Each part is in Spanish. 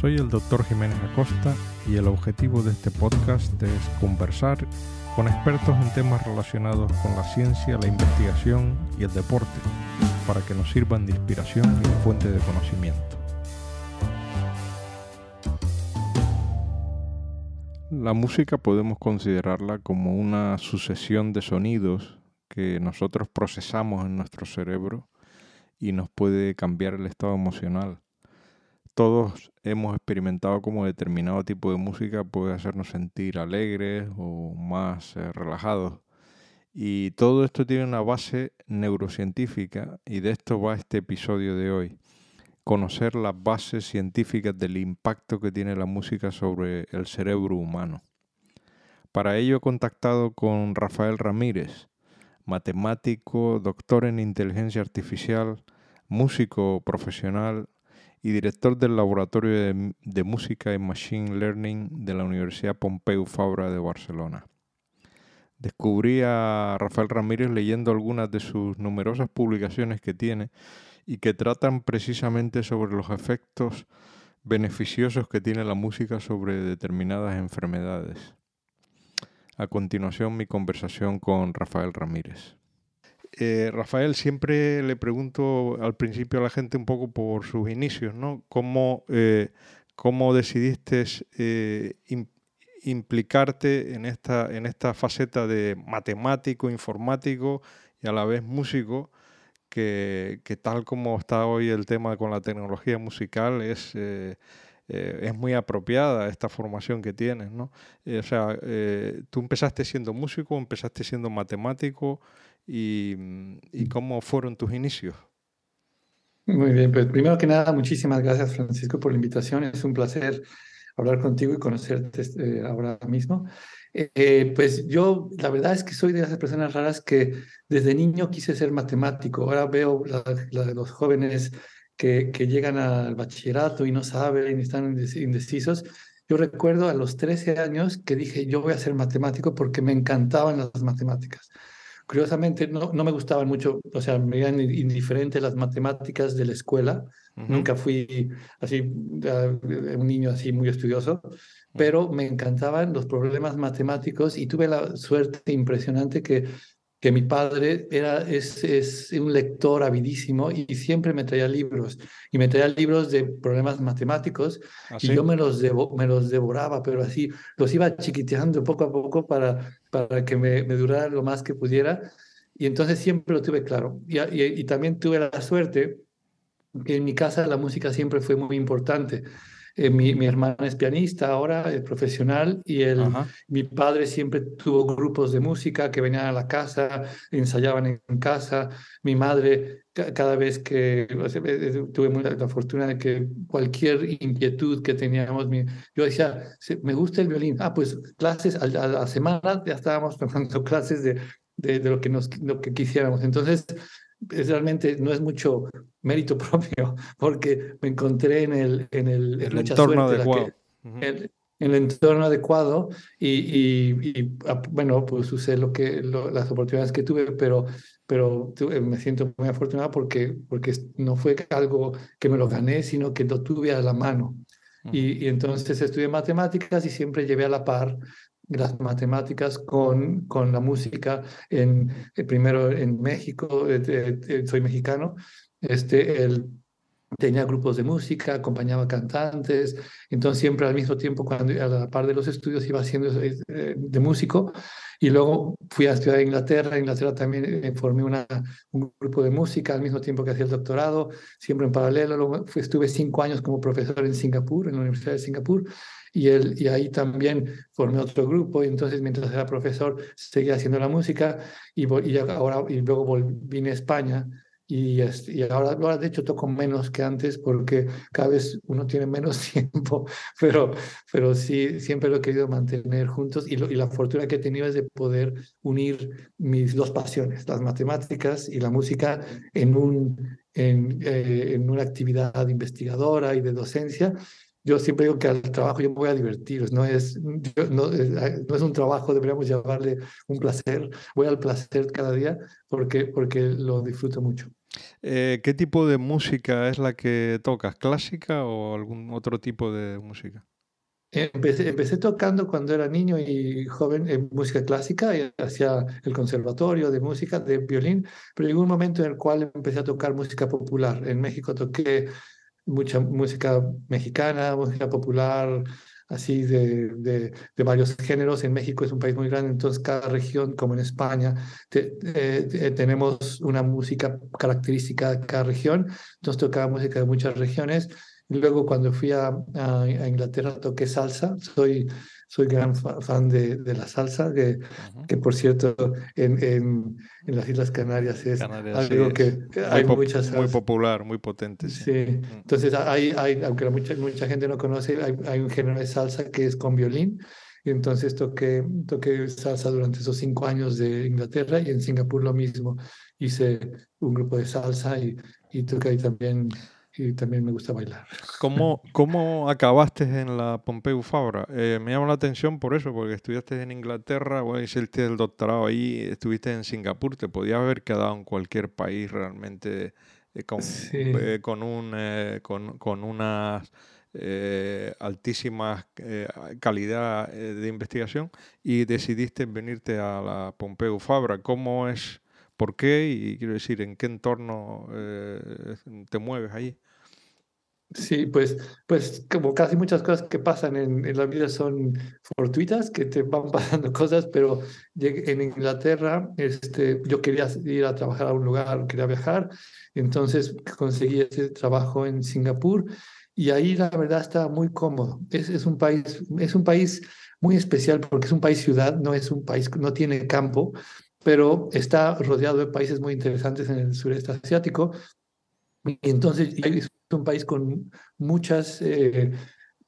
Soy el doctor Jiménez Acosta y el objetivo de este podcast es conversar con expertos en temas relacionados con la ciencia, la investigación y el deporte, para que nos sirvan de inspiración y de fuente de conocimiento. La música podemos considerarla como una sucesión de sonidos que nosotros procesamos en nuestro cerebro y nos puede cambiar el estado emocional. Todos hemos experimentado como determinado tipo de música puede hacernos sentir alegres o más eh, relajados. Y todo esto tiene una base neurocientífica y de esto va este episodio de hoy. Conocer las bases científicas del impacto que tiene la música sobre el cerebro humano. Para ello he contactado con Rafael Ramírez, matemático, doctor en inteligencia artificial, músico profesional y director del Laboratorio de, Música y Machine Learning de la Universidad Pompeu Fabra de Barcelona. Descubrí a Rafael Ramírez leyendo algunas de sus numerosas publicaciones que tiene y que tratan precisamente sobre los efectos beneficiosos que tiene la música sobre determinadas enfermedades. A continuación, mi conversación con Rafael Ramírez. Eh, Rafael, siempre le pregunto al principio a la gente un poco por sus inicios, ¿no? ¿Cómo, eh, cómo decidiste eh, implicarte en esta, en esta faceta de matemático, informático y a la vez músico? Que, que tal como está hoy el tema con la tecnología musical es es muy apropiada esta formación que tienes, ¿no? O sea, tú empezaste siendo músico, empezaste siendo matemático y, y, cómo fueron tus inicios. Muy bien, pues primero que nada, muchísimas gracias Francisco por la invitación. Es un placer hablar contigo y conocerte ahora mismo. pues yo, la verdad es que soy de esas personas raras que desde niño quise ser matemático. Ahora veo la, la los jóvenes que, llegan al bachillerato y no saben y están indecisos. Yo recuerdo a los 13 años que dije, yo voy a ser matemático porque me encantaban las matemáticas. Curiosamente, no, no me gustaban mucho, o sea, me eran indiferentes las matemáticas de la escuela. Nunca fui así, un niño así muy estudioso, pero me encantaban los problemas matemáticos y tuve la suerte impresionante que que mi padre era, es, es, un lector avidísimo y siempre me traía libros, y me traía libros de problemas matemáticos, ¿Ah, y yo me los, me los devoraba, pero así los iba chiquiteando poco a poco para, para que me, durara lo más que pudiera, y entonces siempre lo tuve claro. Y, y también tuve la suerte que en mi casa la música siempre fue muy importante. Eh, mi, mi, hermana es pianista ahora, es profesional, y el, mi padre siempre tuvo grupos de música que venían a la casa, ensayaban en casa. Mi madre, cada vez que eh, eh, tuve la, fortuna de que cualquier inquietud que teníamos, yo decía, me gusta el violín. Ah, pues clases a, la semana ya estábamos tomando clases de, de, de, lo, que nos, lo que quisiéramos. Entonces, realmente no es mucho mérito propio, porque me encontré en el, en el, entorno adecuado. en, el entorno adecuado y, y, ah, bueno, pues usé lo que, las oportunidades que tuve, pero, pero me siento muy afortunado porque, porque no fue algo que me lo gané, sino que lo tuve a la mano. y, y, entonces estudié matemáticas y siempre llevé a la par las matemáticas con, con la música, en, eh, primero en México, eh, eh, soy mexicano, este, él tenía grupos de música, acompañaba cantantes, entonces siempre al mismo tiempo, cuando a la par de los estudios iba haciendo de músico, y luego fui a estudiar a Inglaterra, en Inglaterra también formé una, un grupo de música al mismo tiempo que hacía el doctorado, siempre en paralelo, luego estuve cinco años como profesor en Singapur, en la Universidad de Singapur, y, él, y ahí también formé otro grupo. Y entonces mientras era profesor seguía haciendo la música y, y ahora y luego vine a España. Y, y ahora, ahora de hecho toco menos que antes porque cada vez uno tiene menos tiempo, pero, pero sí, siempre lo he querido mantener juntos. Y, y la fortuna que he tenido es de poder unir mis dos pasiones, las matemáticas y la música en, un, en, eh, en una actividad investigadora y de docencia yo siempre digo que al trabajo yo me voy a divertir, no es, no, eh, no, es un trabajo, deberíamos llamarle un placer, voy al placer cada día porque, porque lo disfruto mucho. Eh, ¿Qué tipo de música es la que tocas? ¿Clásica o algún otro tipo de música? Empecé, empecé tocando cuando era niño y joven en música clásica y hacía el conservatorio de música, de violín, pero llegó un momento en el cual empecé a tocar música popular. En México toqué mucha música mexicana, música popular, así de, de, de, varios géneros. En México es un país muy grande, entonces cada región, como en España, te, tenemos una música característica de cada región. Entonces tocaba música de muchas regiones. Luego cuando fui a, a, a Inglaterra toqué salsa. Soy soy gran fan de, de la salsa, que, que, por cierto en, en, en, las Islas Canarias es algo que hay muy muchas Muy popular, muy potente. Sí, sí. Mm. entonces hay, hay, aunque mucha, mucha gente no conoce, hay, hay un género de salsa que es con violín. Y entonces toqué, toqué salsa durante esos cinco años de Inglaterra y en Singapur lo mismo. Hice un grupo de salsa y, y toqué ahí también y también me gusta bailar. ¿Cómo, cómo acabaste en la Pompeu Fabra? Eh, me llama la atención por eso, porque estudiaste en Inglaterra, bueno, hiciste el doctorado ahí, estuviste en Singapur, te podías haber quedado en cualquier país realmente eh, con, eh, con, un, con, con unas altísimas calidad de investigación y decidiste venirte a la Pompeu Fabra. ¿Cómo es? ¿Por qué? Y quiero decir, ¿en qué entorno eh, te mueves ahí? Sí, pues, pues como casi muchas cosas que pasan en, en, la vida son fortuitas, que te van pasando cosas, pero en Inglaterra este, yo quería ir a trabajar a un lugar, quería viajar, entonces conseguí ese trabajo en Singapur y ahí la verdad está muy cómodo. Es, es, un país, es un país muy especial porque es un país ciudad, no es un país, no tiene campo, pero está rodeado de países muy interesantes en el sureste asiático. Y entonces es un país con muchas eh,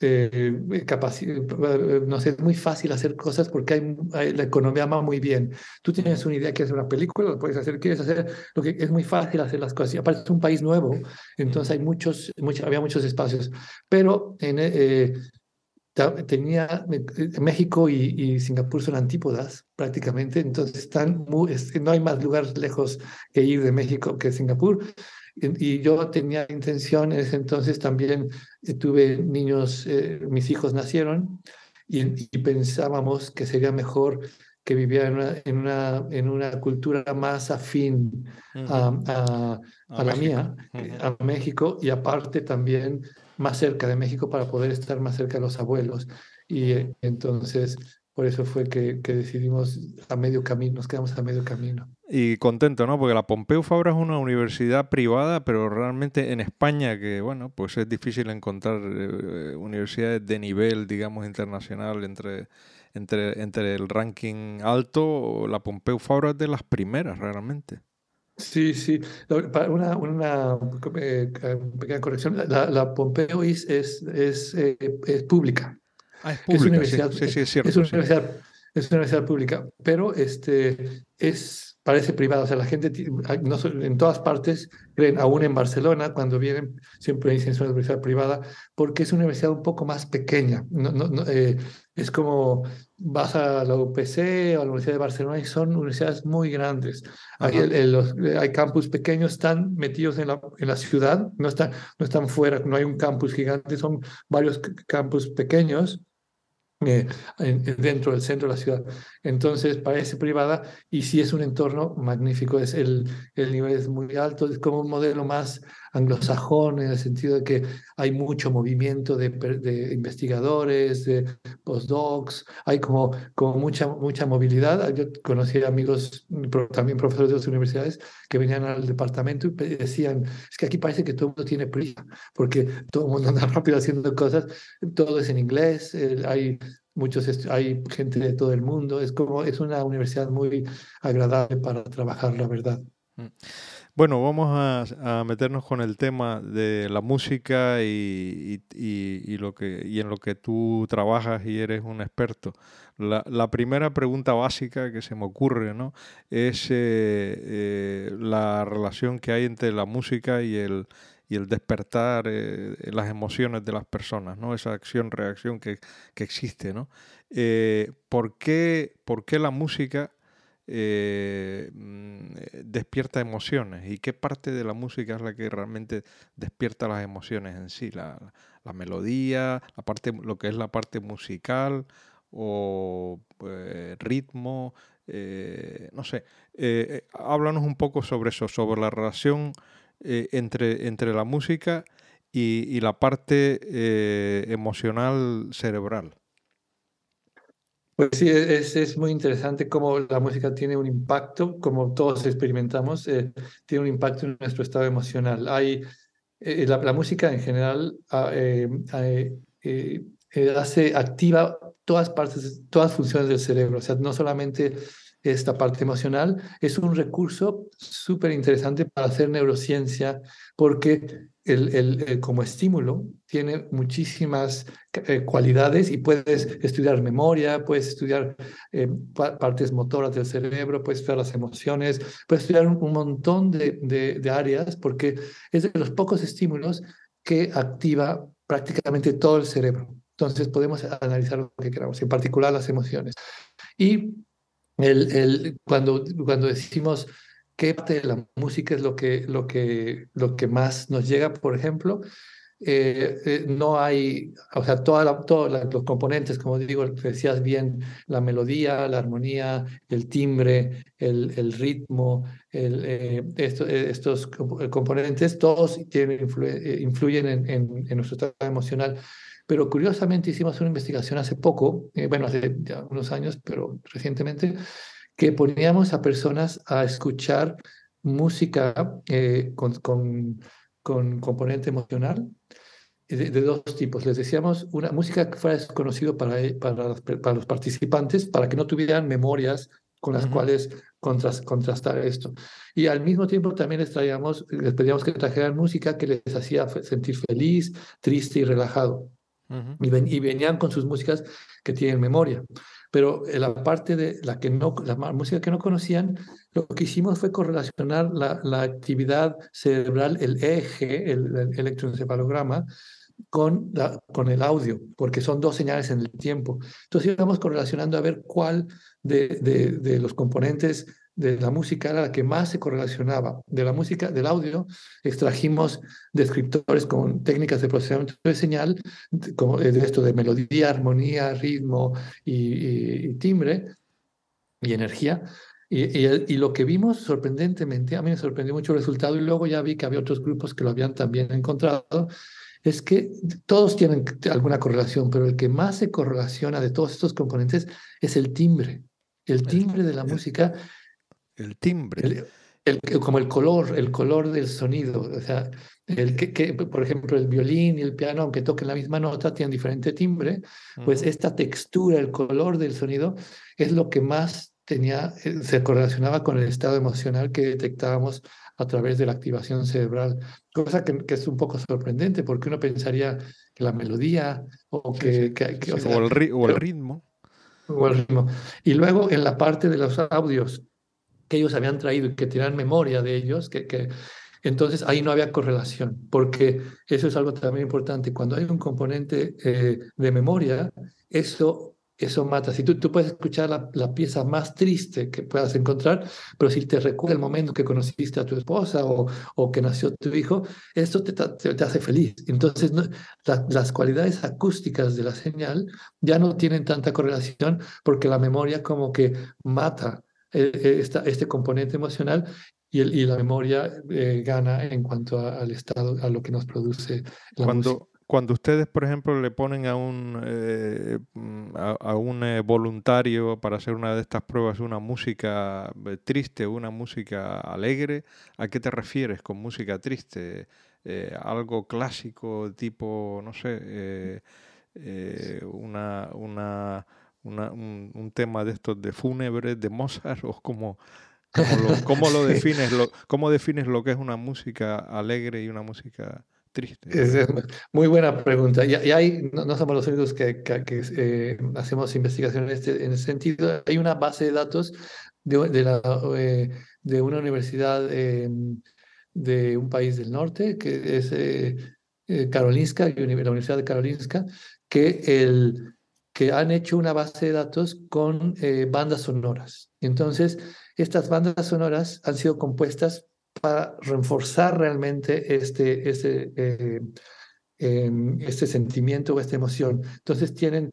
eh, capacidades, no sé, es muy fácil hacer cosas porque hay, la economía va muy bien. Tú tienes una idea, quieres hacer una película, lo puedes hacer, quieres hacer, lo que es muy fácil hacer las cosas. Y aparte es un país nuevo, entonces hay muchos, había muchos espacios. Pero en, eh, tenía México y, y, Singapur son antípodas prácticamente, entonces están muy, no hay más lugar lejos que ir de México que Singapur. Y, yo tenía intenciones, entonces también eh, tuve niños, eh, mis hijos nacieron y, y, pensábamos que sería mejor que viviera en una, en una, en una cultura más afín a, a, a, la mía, a México, y aparte también más cerca de México para poder estar más cerca de los abuelos. Y eh, entonces, por eso fue que, que, decidimos a medio camino, nos quedamos a medio camino. Y contento, ¿no? Porque la Pompeu Fabra es una universidad privada, pero realmente en España, que bueno, pues es difícil encontrar eh, universidades de nivel, digamos, internacional entre, entre, entre el ranking alto. La Pompeu Fabra es de las primeras, realmente. Sí, sí. Una, una eh, pequeña corrección. La, la Pompeo es, es, es, eh, es pública. Ah, es pública, sí, sí, es cierto. Es una, universidad, es una universidad pública, pero este, es parece privado. O sea, la gente no, en todas partes creen, aún en Barcelona, cuando vienen, siempre dicen es una universidad privada, porque es una universidad un poco más pequeña. No, no, eh, es como vas a la UPC o a la Universidad de Barcelona y son universidades muy grandes. Hay, el, los, hay campus pequeños, están metidos en la, en la ciudad, no están, no están fuera, no hay un campus gigante, son varios campus pequeños eh, dentro del centro de la ciudad. Entonces parece privada y sí es un entorno magnífico, es el, el nivel es muy alto, es como un modelo más anglosajón en el sentido de que hay mucho movimiento de, de investigadores, de postdocs, hay como, como mucha, mucha movilidad. Yo conocí amigos, también profesores de otras universidades, que venían al departamento y decían, es que aquí parece que todo el mundo tiene prisa, porque todo el mundo anda rápido haciendo cosas, todo es en inglés, hay muchos hay gente de todo el mundo, es como es una universidad muy agradable para trabajar, la verdad. Mm. Bueno, vamos a, meternos con el tema de la música y, en lo que tú trabajas y eres un experto. La, primera pregunta básica que se me ocurre ¿no? es eh, eh, la relación que hay entre la música y el, y el despertar eh, las emociones de las personas, ¿no? esa acción-reacción que, existe. ¿no? ¿por, qué, ¿Por qué la música eh, mm, despierta emociones y qué parte de la música es la que realmente despierta las emociones en sí, la, melodía, la parte, lo que es la parte musical o eh, ritmo, eh, no sé. háblanos un poco sobre eso, sobre la relación entre, entre la música y, la parte emocional cerebral. Pues sí, es, es, muy interesante cómo la música tiene un impacto, como todos experimentamos, eh, tiene un impacto en nuestro estado emocional. Hay, eh, la, la, música en general ah, eh, hace, activa todas partes, todas funciones del cerebro, o sea, no solamente esta parte emocional, es un recurso súper interesante para hacer neurociencia porque el, el, como estímulo tiene muchísimas eh, cualidades y puedes estudiar memoria, puedes estudiar eh, partes motoras del cerebro, puedes estudiar las emociones, puedes estudiar un, montón de, de, áreas porque es de los pocos estímulos que activa prácticamente todo el cerebro. Entonces podemos analizar lo que queramos, en particular las emociones. Y cuando, cuando decimos qué parte de la música es lo que, lo que, lo que más nos llega, por ejemplo, eh, eh, no hay, o sea, todos los componentes, como digo, decías bien, la melodía, la armonía, el timbre, el, el ritmo, el, eh, estos componentes, todos tienen, influyen en, en, en, nuestro estado emocional. Pero curiosamente hicimos una investigación hace poco, eh, bueno, hace unos años, pero recientemente, que poníamos a personas a escuchar música eh, con, con, con, componente emocional de, dos tipos. Les decíamos una música que fuera desconocido para, e, para, para los participantes, para que no tuvieran memorias con las cuales contrastar esto. Y al mismo tiempo también les traíamos, les pedíamos que trajeran música que les hacía sentir feliz, triste y relajado y, venían con sus músicas que tienen memoria. Pero la parte de la que no, la música que no conocían, lo que hicimos fue correlacionar la, la actividad cerebral, el eje, el, electroencefalograma, con, con el audio, porque son dos señales en el tiempo. Entonces íbamos correlacionando a ver cuál de, de los componentes de la música era la que más se correlacionaba. De la música, del audio, extrajimos descriptores con técnicas de procesamiento de señal, como de esto de melodía, armonía, ritmo y, timbre y energía. Y, y, lo que vimos sorprendentemente, a mí me sorprendió mucho el resultado y luego ya vi que había otros grupos que lo habían también encontrado, es que todos tienen alguna correlación, pero el que más se correlaciona de todos estos componentes es el timbre. El timbre de la música el timbre. El, como el color, el color del sonido. O sea, el que, por ejemplo, el violín y el piano, aunque toquen la misma nota, tienen diferente timbre, pues esta textura, el color del sonido, es lo que más tenía, eh, se correlacionaba con el estado emocional que detectábamos a través de la activación cerebral, cosa que, es un poco sorprendente porque uno pensaría que la melodía o que... o, el, o el ritmo. O el ritmo. Y luego en la parte de los audios, que ellos habían traído y que tenían memoria de ellos, que, entonces ahí no había correlación, porque eso es algo también importante. Cuando hay un componente eh, de memoria, eso, eso mata. Si tú, tú puedes escuchar la, la, pieza más triste que puedas encontrar, pero si te recuerda el momento que conociste a tu esposa o, o que nació tu hijo, esto te, te, hace feliz. Entonces, las cualidades acústicas de la señal ya no tienen tanta correlación porque la memoria como que mata eh, eh, esta, este componente emocional y, el, y la memoria eh, gana en cuanto al estado, a lo que nos produce la cuando, música. Cuando ustedes, por ejemplo, le ponen a un, a, un voluntario para hacer una de estas pruebas una música triste, una música alegre, ¿a qué te refieres con música triste? algo clásico tipo, no sé, una, una un, tema de estos de fúnebre de Mozart o cómo, cómo, lo, defines lo, cómo defines lo que es una música alegre y una música triste? Es muy buena pregunta. Y, hay, no, somos los únicos que, que, eh, hacemos investigación en, este, en ese sentido. Hay una base de datos de, de, la, eh, de una universidad em, de un país del norte, que es eh, Karolinska, la Universidad de Karolinska, que el que han hecho una base de datos con eh, bandas sonoras. Entonces, estas bandas sonoras han sido compuestas para reforzar realmente este, este, eh, em, este sentimiento o esta emoción. Entonces tienen,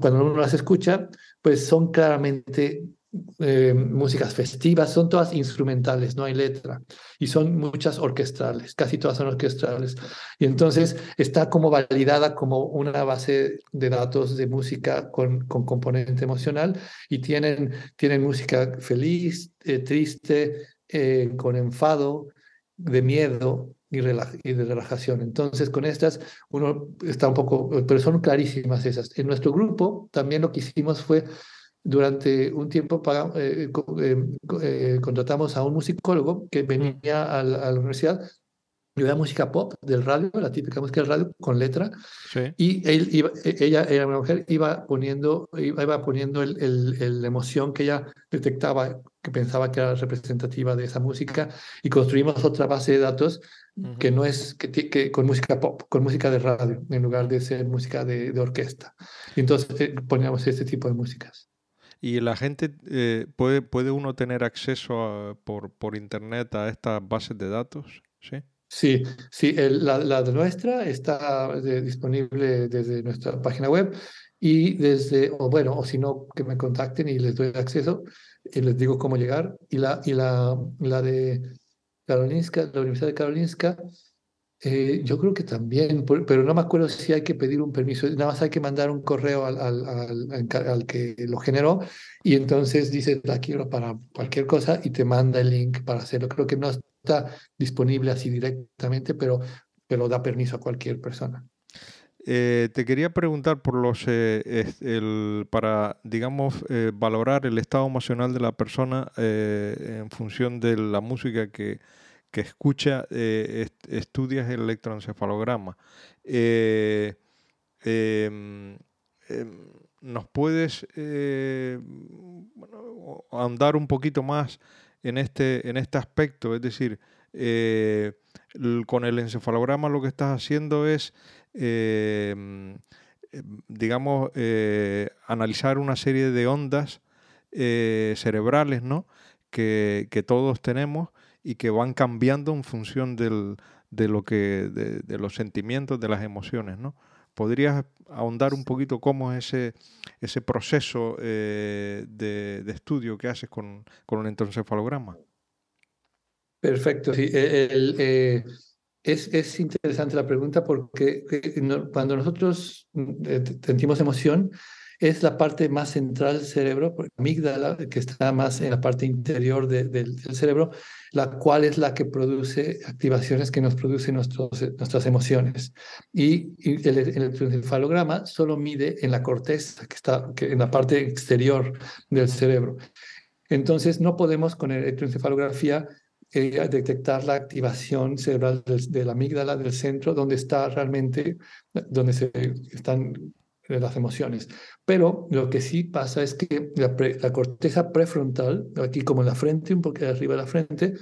cuando uno las escucha, pues son claramente eh, músicas festivas, son todas instrumentales, no hay letra, y son muchas orquestales, casi todas son orquestales. Y entonces está como validada como una base de datos de música con, con componente emocional y tienen, tienen música feliz, eh, triste, eh, con enfado, de miedo y, de relajación. Entonces, con estas, uno está un poco, pero son clarísimas esas. En nuestro grupo, también lo que hicimos fue durante un tiempo eh, eh, eh, contratamos a un musicólogo que venía a la, universidad y la música pop del radio, la típica música del radio con letra. Y él iba, e, ella era una mujer, iba poniendo, iba poniendo el, el, la emoción que ella detectaba, que pensaba que era representativa de esa música, y construimos otra base de datos que no es que, que, con música pop, con música de radio, en lugar de ser música de, de orquesta. Y entonces poníamos este tipo de músicas. ¿Y la gente eh, puede, puede uno tener acceso por, por internet a estas bases de datos? Sí. Sí, sí la, la, nuestra está disponible desde nuestra página web y desde, o bueno, o si no, que me contacten y les doy acceso y les digo cómo llegar. Y la, y la, la de Karolinska, la Universidad de Karolinska, eh, yo creo que también, pero no me acuerdo si hay que pedir un permiso, nada más hay que mandar un correo al, al, al, que lo generó y entonces dice, la quiero para cualquier cosa y te manda el link para hacerlo. Creo que no está disponible así directamente, pero, pero da permiso a cualquier persona. Eh, te quería preguntar por los eh, el, para digamos valorar el estado emocional de la persona en función de la música que, que escucha, eh, estudias el electroencefalograma. Eh, em, em, ¿Nos puedes eh, andar un poquito más en este, en este aspecto? Es decir, con el encefalograma lo que estás haciendo es, em, digamos, analizar una serie de ondas cerebrales, ¿no? Que, que todos tenemos y que van cambiando en función de, lo que, de, los sentimientos, de las emociones, ¿no? ¿Podrías ahondar un poquito cómo es ese, ese proceso eh, de, estudio que haces con, con un electroencefalograma? Perfecto, sí. E, eh, es, es, interesante la pregunta porque eh, cuando nosotros sentimos emoción, es la parte más central del cerebro, amígdala, que está más en la parte interior del cerebro, la cual es la que produce activaciones que nos producen nuestros, nuestras emociones. Y, el, electroencefalograma solo mide en la corteza, que está en la parte exterior del cerebro. Entonces, no podemos con electroencefalografía eh, detectar la activación cerebral de la amígdala del centro, donde está realmente, donde se están de las emociones. Pero lo que sí pasa es que la, corteza prefrontal, aquí como en la frente, un poco arriba de la frente,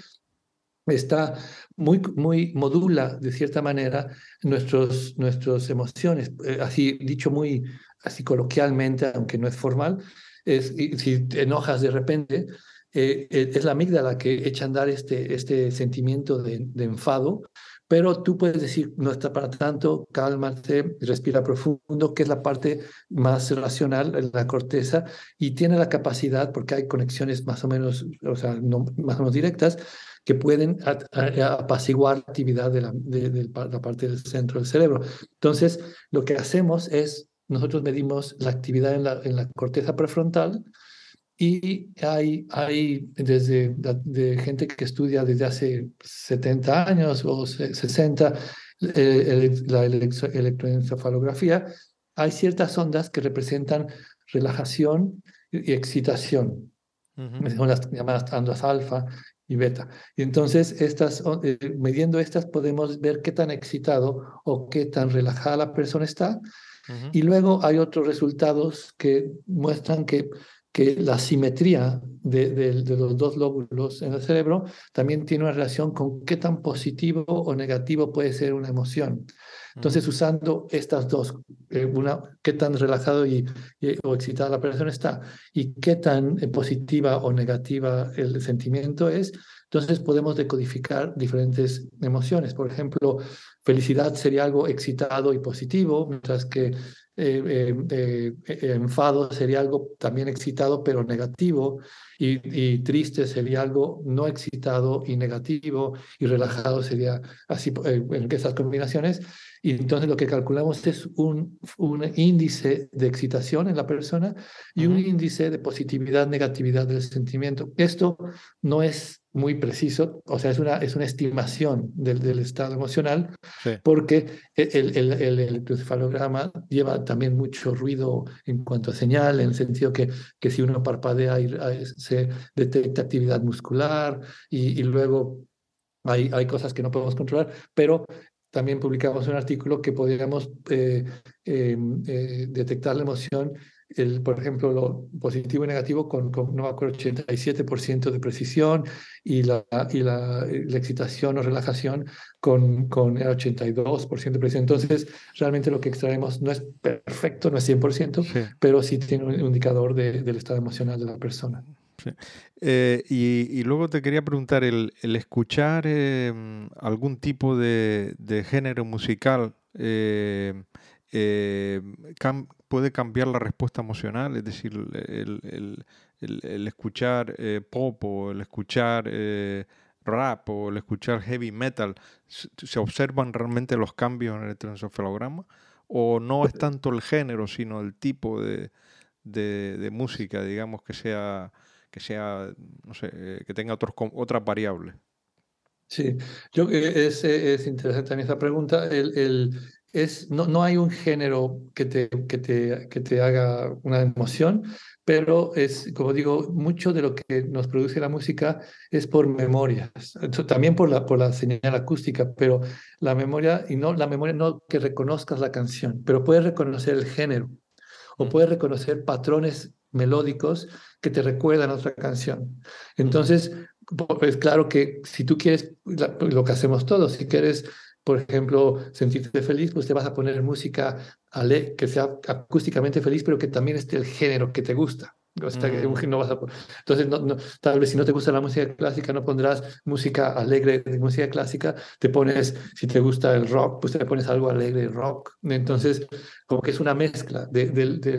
está muy, muy modula de cierta manera nuestros, nuestras emociones. Eh, así dicho muy así coloquialmente, aunque no es formal, es, si te enojas de repente, eh, eh, es la amígdala que echa a andar este, este sentimiento de, de enfado pero tú puedes decir, no está para tanto, cálmate, respira profundo, que es la parte más racional, la corteza, y tiene la capacidad, porque hay conexiones más o menos, o sea, no, más o menos directas, que pueden apaciguar la actividad de la, de, la parte del centro del cerebro. Entonces, lo que hacemos es, nosotros medimos la actividad en la, en la corteza prefrontal, y hay, hay desde de gente que estudia desde hace 70 años o 60 eh, la electroencefalografía, hay ciertas ondas que representan relajación y excitación. Son las llamadas ondas alfa y beta. Y entonces, estas, eh, midiendo estas, podemos ver qué tan excitado o qué tan relajada la persona está. Y luego hay otros resultados que muestran que que la simetría de, los dos lóbulos en el cerebro también tiene una relación con qué tan positivo o negativo puede ser una emoción. Entonces, usando estas dos, eh, una, qué tan relajado y, o excitada la persona está y qué tan eh, positiva o negativa el sentimiento es, entonces podemos decodificar diferentes emociones. Por ejemplo, felicidad sería algo excitado y positivo, mientras que eh, eh, eh, enfado sería algo también excitado pero negativo y, triste sería algo no excitado y negativo y relajado sería así en esas combinaciones. Y entonces lo que calculamos es un, un índice de excitación en la persona y un índice de positividad negatividad del sentimiento. Esto no es muy preciso, o sea, es una, es una estimación del, del estado emocional, porque el, el, el, electroencefalograma lleva también mucho ruido en cuanto a señal, en el sentido que, que si uno parpadea se detecta actividad muscular y, y luego hay, hay cosas que no podemos controlar, pero también publicamos un artículo que podríamos eh, em, eh, detectar la emoción el, por ejemplo, lo positivo y negativo con, con no me acuerdo, 87% de precisión y la, y la, la, excitación o relajación con, con el 82% de precisión. Entonces, realmente lo que extraemos no es perfecto, no es 100%, pero sí tiene un indicador de, del estado emocional de la persona. Eh, y, y, luego te quería preguntar, el, el escuchar eh, algún tipo de, de género musical eh, eh, puede cambiar la respuesta emocional, es decir, el, escuchar eh, pop o el escuchar eh, rap o el escuchar heavy metal, ¿se observan realmente los cambios en el electroencefalograma? ¿O no es tanto el género, sino el tipo de, música, digamos, que sea, que sea, no sé, que tenga otros, otras variables? Sí, yo es, es interesante también esa pregunta. el, es, no, no hay un género que te, que, te, que te haga una emoción, pero es, como digo, mucho de lo que nos produce la música es por memorias, también por la, por la señal acústica, pero la memoria, y no la memoria, no que reconozcas la canción, pero puedes reconocer el género o mm. puedes reconocer patrones melódicos que te recuerdan otra canción. Entonces, es claro que si tú quieres, lo que hacemos todos, si quieres por ejemplo, sentirte feliz, pues te vas a poner música que sea acústicamente feliz, pero que también esté el género que te gusta. Mm. no vas a, entonces, no, tal vez si no te gusta la música clásica, no pondrás música alegre de música clásica, te pones, si te gusta el rock, pues te pones algo alegre rock. Entonces, como que es una mezcla de, de,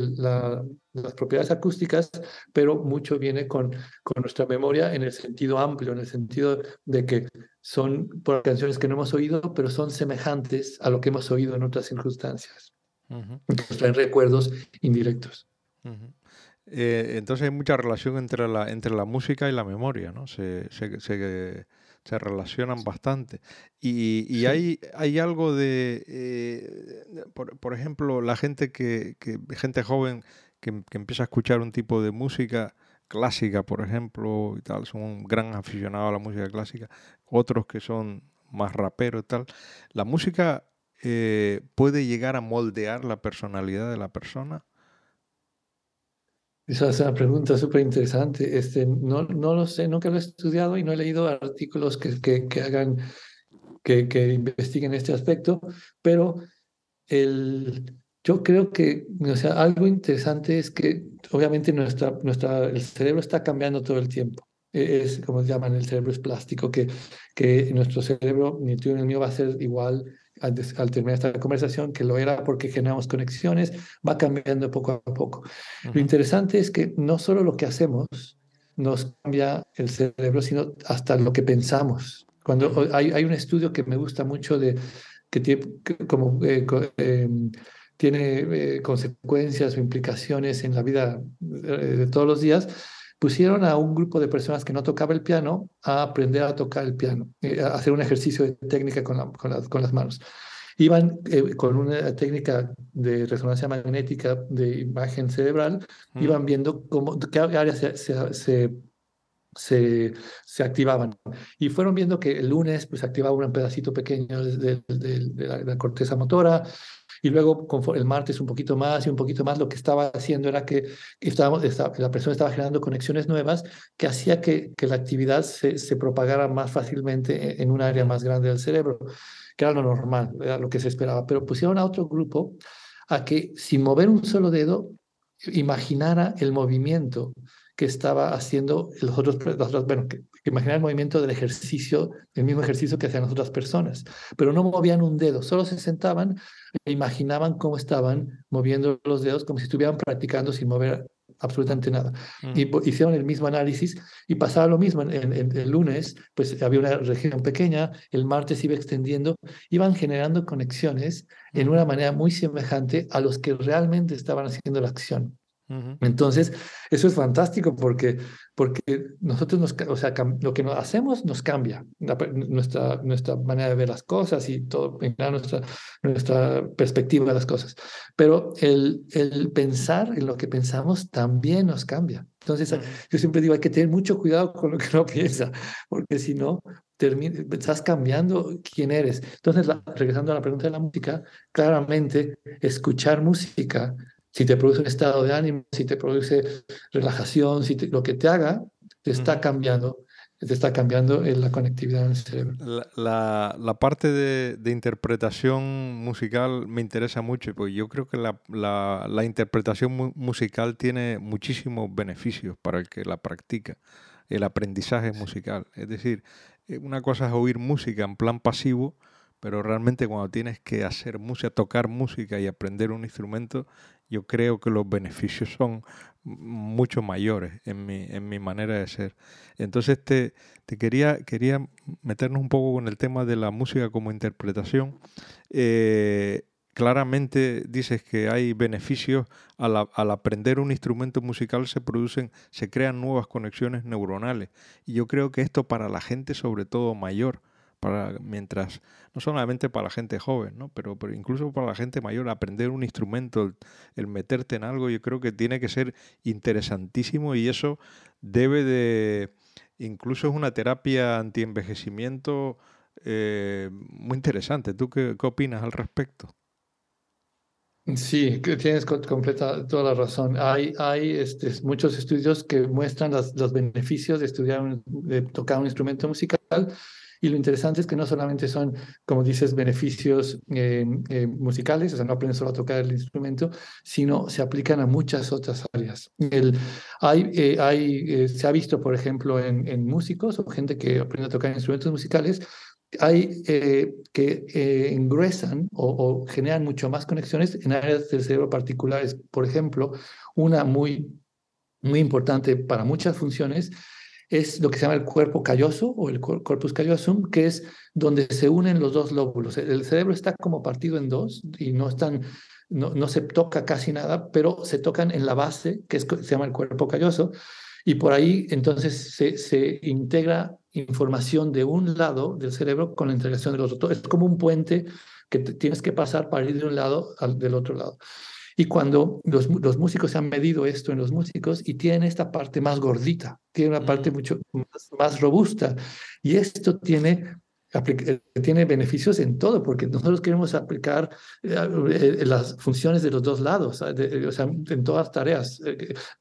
las propiedades acústicas, pero mucho viene con, con nuestra memoria en el sentido amplio, en el sentido de que son por canciones que no hemos oído, pero son semejantes a lo que hemos oído en otras circunstancias. Nos traen recuerdos indirectos. Eh, entonces hay mucha relación entre la, entre la música y la memoria, ¿no? Se, se, se, se relacionan bastante. Y, y hay, hay algo de, eh, por, por, ejemplo, la gente que, que gente joven que, que, empieza a escuchar un tipo de música clásica, por ejemplo, y tal, son un gran aficionado a la música clásica, otros que son más raperos y tal. La música eh, puede llegar a moldear la personalidad de la persona esa es una pregunta súper interesante. Este, no, no lo sé, nunca lo he estudiado y no he leído artículos que, que, que hagan, que, que, investiguen este aspecto, pero el, yo creo que o sea, algo interesante es que obviamente nuestra, nuestra, el cerebro está cambiando todo el tiempo. E, es como llaman, el cerebro es plástico, que, que nuestro cerebro, ni tú ni el mío, va a ser igual al, terminar esta conversación, que lo era porque generamos conexiones, va cambiando poco a poco. Lo interesante es que no solo lo que hacemos nos cambia el cerebro, sino hasta lo que pensamos. Cuando hay, hay un estudio que me gusta mucho de que tiene como eh, em, tiene eh, consecuencias o implicaciones en la vida eh, de todos los días, pusieron a un grupo de personas que no tocaba el piano a aprender a tocar el piano, eh, a hacer un ejercicio de técnica con, con, las manos. Iban eh, con una técnica de resonancia magnética de imagen cerebral, iban viendo cómo, qué áreas se, se, se, se activaban. Y fueron viendo que el lunes pues activaba un pedacito pequeño de, la, corteza motora, y luego el martes un poquito más y un poquito más, lo que estaba haciendo era que estábamos, la persona estaba generando conexiones nuevas que hacía que, la actividad se, propagara más fácilmente en un área más grande del cerebro, que era lo normal, era lo que se esperaba. Pero pusieron a otro grupo a que sin mover un solo dedo imaginara el movimiento que estaba haciendo los otros, bueno, que, imaginar el movimiento del ejercicio, el mismo ejercicio que hacían las otras personas, pero no movían un dedo, solo se sentaban e imaginaban cómo estaban moviendo los dedos, como si estuvieran practicando sin mover absolutamente nada. Y hicieron el mismo análisis y pasaba lo mismo. En, el lunes, pues había una región pequeña, el martes iba extendiendo, iban generando conexiones en una manera muy semejante a los que realmente estaban haciendo la acción. Entonces, eso es fantástico porque, porque nosotros, nos, o sea, lo que nos hacemos nos cambia, nuestra, nuestra manera de ver las cosas y todo, nuestra, nuestra perspectiva de las cosas. Pero el, el pensar en lo que pensamos también nos cambia. Entonces, yo siempre digo, hay que tener mucho cuidado con lo que uno piensa, porque si no, estás cambiando quién eres. Entonces, regresando a la pregunta de la música, claramente escuchar música si te produce un estado de ánimo, si te produce relajación, si lo que te haga, te está cambiando, te está cambiando la conectividad en el cerebro. La, la, parte de, de, interpretación musical me interesa mucho, porque yo creo que la, la interpretación musical tiene muchísimos beneficios para el que la practica, el aprendizaje musical. Es decir, eh, una cosa es oír música en plan pasivo, pero realmente cuando tienes que hacer música, tocar música y aprender un instrumento, yo creo que los beneficios son mucho mayores en mi, en mi manera de ser. Entonces te, te quería, quería meternos un poco con el tema de la música como interpretación. Eh, claramente dices que hay beneficios al, al, aprender un instrumento musical se producen, se crean nuevas conexiones neuronales. Y yo creo que esto para la gente, sobre todo mayor, mientras no solamente para la gente joven, ¿no? pero, pero incluso para la gente mayor, aprender un instrumento, el, meterte en algo, yo creo que tiene que ser interesantísimo y eso debe de, incluso es una terapia antienvejecimiento eh, muy interesante. ¿Tú qué, opinas al respecto? Sí, tienes completa toda la razón. Hay, hay este, muchos estudios que muestran los beneficios de estudiar, de tocar un instrumento musical y lo interesante es que no solamente son, como dices, beneficios eh, eh, musicales, o sea, no aprendes solo a tocar el instrumento, sino se aplican a muchas otras áreas. Hay, eh, hay, se ha visto, por ejemplo, en, en, músicos o gente que aprende a tocar instrumentos musicales, hay que ingresan o, o generan mucho más conexiones en áreas del cerebro particulares. Por ejemplo, una muy, muy importante para muchas funciones es lo que se llama el cuerpo calloso o el corpus callosum, que es donde se unen los dos lóbulos. El cerebro está como partido en dos y no, están, no, no se toca casi nada, pero se tocan en la base, que se llama el cuerpo calloso, y por ahí entonces se, se integra información de un lado del cerebro con la integración del otro. Es como un puente que tienes que pasar para ir de un lado al del otro lado. Y cuando los, los, músicos se han medido esto en los músicos y tienen esta parte más gordita, tiene una parte mm. mucho más, más robusta. Y esto tiene tiene beneficios en todo, porque nosotros queremos aplicar eh, eh, las funciones de los dos lados, o sea, en todas tareas.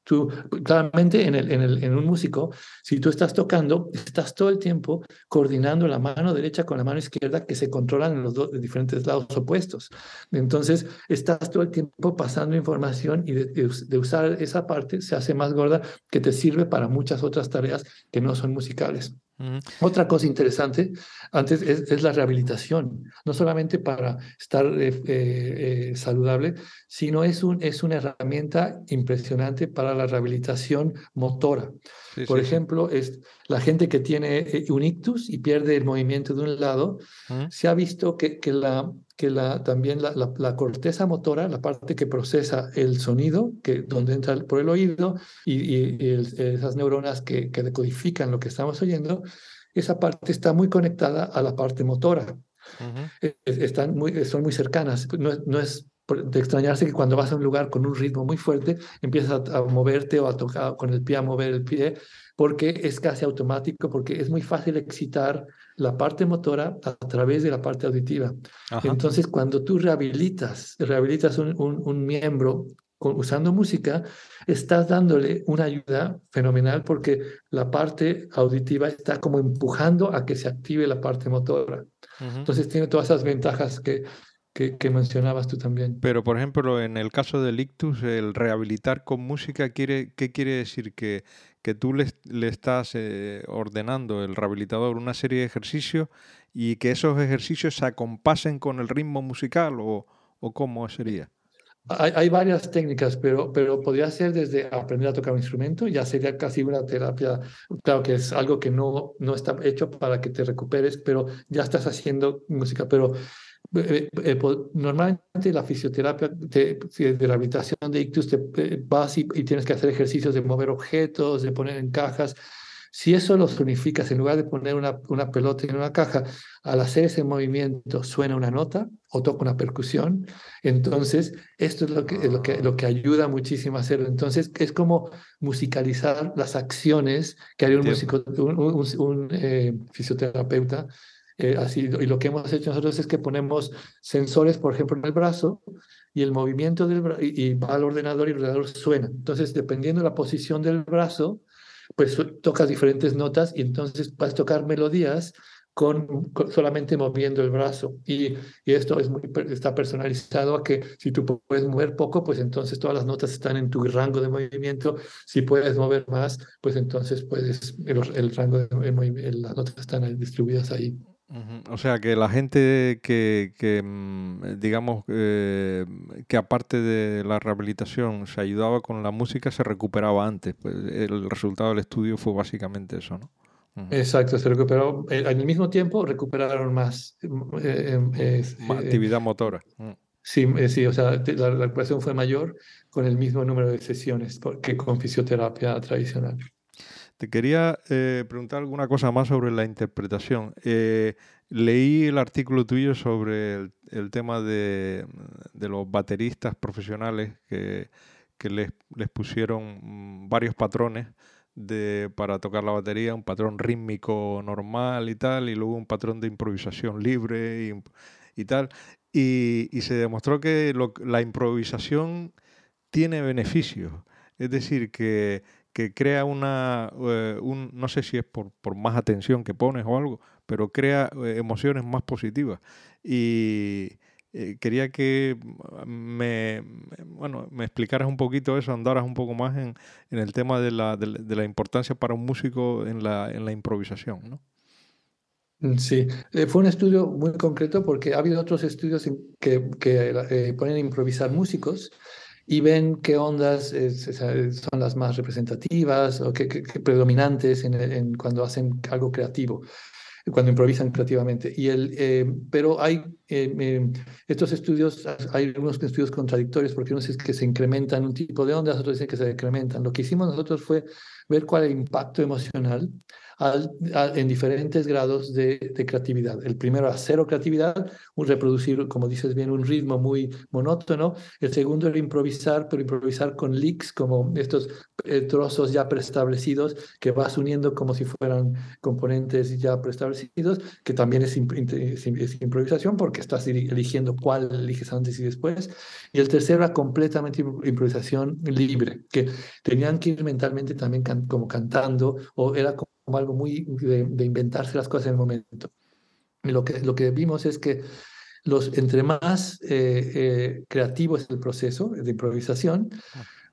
Tú, claramente, en, un músico, si tú estás tocando, estás todo el tiempo coordinando la mano derecha con la mano izquierda que se controlan en los dos diferentes lados opuestos. Entonces, estás todo el tiempo pasando información y de usar esa parte se hace más gorda que te sirve para muchas otras tareas que no son musicales. Otra cosa interesante antes es, la rehabilitación, no solamente para estar eh, eh, eh, saludable, sino es, un, es una herramienta impresionante para la rehabilitación motora. Por ejemplo, es la gente que tiene un ictus y pierde el movimiento de un lado, se ha visto que, que, la, que la, también la, la, corteza motora, la parte que procesa el sonido, que, donde entra por el oído, y, esas neuronas que, que decodifican lo que estamos oyendo, esa parte está muy conectada a la parte motora. Están muy, son muy cercanas. No, no es de extrañarse que cuando vas a un lugar con un ritmo muy fuerte, empiezas a, moverte o a tocar con el pie, a mover el pie, porque es casi automático, porque es muy fácil excitar la parte motora a través de la parte auditiva. Entonces, cuando tú rehabilitas, rehabilitas un, un, miembro usando música, estás dándole una ayuda fenomenal porque la parte auditiva está como empujando a que se active la parte motora. Entonces tiene todas esas ventajas que que, mencionabas tú también. Pero, por ejemplo, en el caso del ictus, el rehabilitar con música, quiere, ¿qué quiere decir? ¿Que, que tú le, le estás eh, ordenando, el rehabilitador, una serie de ejercicios y que esos ejercicios se acompasen con el ritmo musical o, o cómo sería? Hay, hay, varias técnicas, pero, pero podría ser desde aprender a tocar un instrumento, ya sería casi una terapia, claro que es algo que no, no está hecho para que te recuperes, pero ya estás haciendo música, pero eh, eh, normalmente la fisioterapia de, de rehabilitación de ictus te eh, vas y, tienes que hacer ejercicios de mover objetos, de poner en cajas. Si eso lo unificas, en lugar de poner una, una pelota en una caja, al hacer ese movimiento suena una nota o toca una percusión, entonces esto es lo que, lo que, lo que ayuda muchísimo a hacerlo. Entonces es como musicalizar las acciones que haría un, músico, un, un, fisioterapeuta así, y lo que hemos hecho nosotros es que ponemos sensores, por ejemplo, en el brazo y el movimiento del brazo, y, va al ordenador y el ordenador suena. Entonces, dependiendo de la posición del brazo, pues tocas diferentes notas y entonces a tocar melodías con, solamente moviendo el brazo. Y, y, esto es muy, está personalizado a que si tú puedes mover poco, pues entonces todas las notas están en tu rango de movimiento. Si puedes mover más, pues entonces puedes, el, el rango de, las notas están distribuidas ahí. O sea, que la gente que, que mm, digamos, eh, que aparte de la rehabilitación se ayudaba con la música, se recuperaba antes. Pues el resultado del estudio fue básicamente eso, ¿no? Exacto, se recuperó. Eh, al mismo tiempo recuperaron más. Eh, actividad motora. Sí, sí, o sea, la, la recuperación fue mayor con el mismo número de sesiones que con fisioterapia tradicional. Te quería eh, preguntar alguna cosa más sobre la interpretación. Eh, leí el artículo tuyo sobre el, tema de, los bateristas profesionales que, les, pusieron varios patrones para tocar la batería, un patrón rítmico normal y tal, y luego un patrón de improvisación libre y, tal. Y, se demostró que la improvisación tiene beneficios. Es decir, que que crea una, eh, un, no sé si es por, por, más atención que pones o algo, pero crea eh, emociones más positivas. Y eh, quería que me, bueno, me explicaras un poquito eso, andaras un poco más en, en el tema de la, de, la, importancia para un músico en la, en la improvisación, ¿no? Mm, sí, fue un estudio muy concreto porque ha habido otros estudios que, que ponen a improvisar músicos y ven qué ondas son las más representativas o qué, predominantes en, cuando hacen algo creativo, cuando improvisan creativamente. Y el, eh, pero hay eh, eh, estos estudios, hay algunos estudios contradictorios porque unos es que se incrementan un tipo de ondas, otros dicen que se decrementan. Lo que hicimos nosotros fue ver cuál es el impacto emocional en diferentes grados de, creatividad. El primero a cero creatividad, un reproducir, como dices bien, un ritmo muy monótono. El segundo era improvisar, pero improvisar con leaks, como estos eh, trozos ya preestablecidos que vas uniendo como si fueran componentes ya preestablecidos, que también es, improvisación porque estás eligiendo cuál eliges antes y después. Y el tercero era completamente improvisación libre, que tenían que ir mentalmente también como cantando o era como como algo muy de, inventarse las cosas en el momento. Y lo que, lo que vimos es que los, entre más eh, eh, creativo es el proceso de improvisación,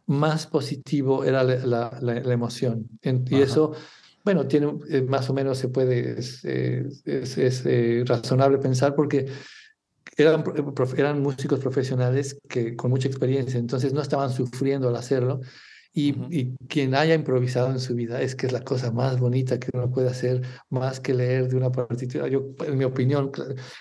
más positivo era la, la, emoción. y eso, bueno, tiene, eh, más o menos se puede, es, es, razonable pensar porque eran, eran músicos profesionales que, con mucha experiencia, entonces no estaban sufriendo al hacerlo, y, quien haya improvisado en su vida es que es la cosa más bonita que uno puede hacer, más que leer de una partitura. Yo, en mi opinión,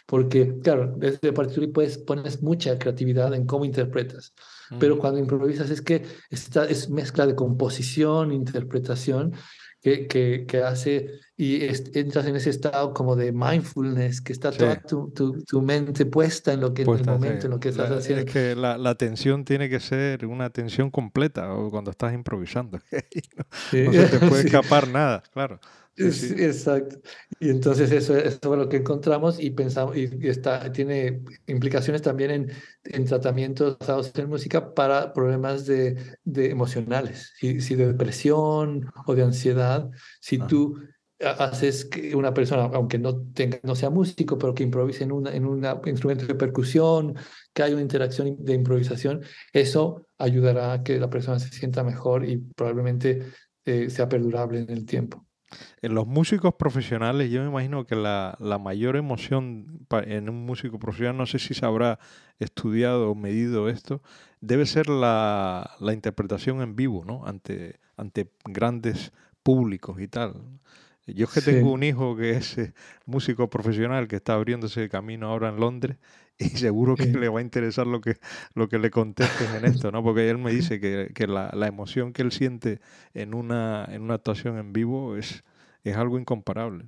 porque, claro, desde partitura puedes, pones mucha creatividad en cómo interpretas, pero cuando improvisas es que esta es mezcla de composición, interpretación, que, que, que hace y entras en ese estado como de mindfulness, que está toda tu, tu, tu, mente puesta en lo que en el momento, en lo que estás haciendo. Es que la, la, atención tiene que ser una atención completa o cuando estás improvisando. no, se te puede escapar nada, claro. Sí, Exacto. Y entonces eso, eso fue lo que encontramos y pensamos, y está, tiene implicaciones también en, en tratamientos basados en música para problemas de, de emocionales, si, si, de depresión o de ansiedad, si tú haces que una persona, aunque no, tenga, no sea músico, pero que improvise en, una, en un instrumento de percusión, que haya una interacción de improvisación, eso ayudará a que la persona se sienta mejor y probablemente eh, sea perdurable en el tiempo. En los músicos profesionales, yo me imagino que la, la, mayor emoción en un músico profesional, no sé si se habrá estudiado o medido esto, debe ser la, la interpretación en vivo, ¿no? Ante, ante grandes públicos y tal. Yo es que tengo un hijo que es eh, músico profesional que está abriéndose el camino ahora en Londres y seguro que le va a interesar lo que, lo que le contestes en esto, ¿no? Porque él me dice que, que la, la, emoción que él siente en una, en una actuación en vivo es, es algo incomparable.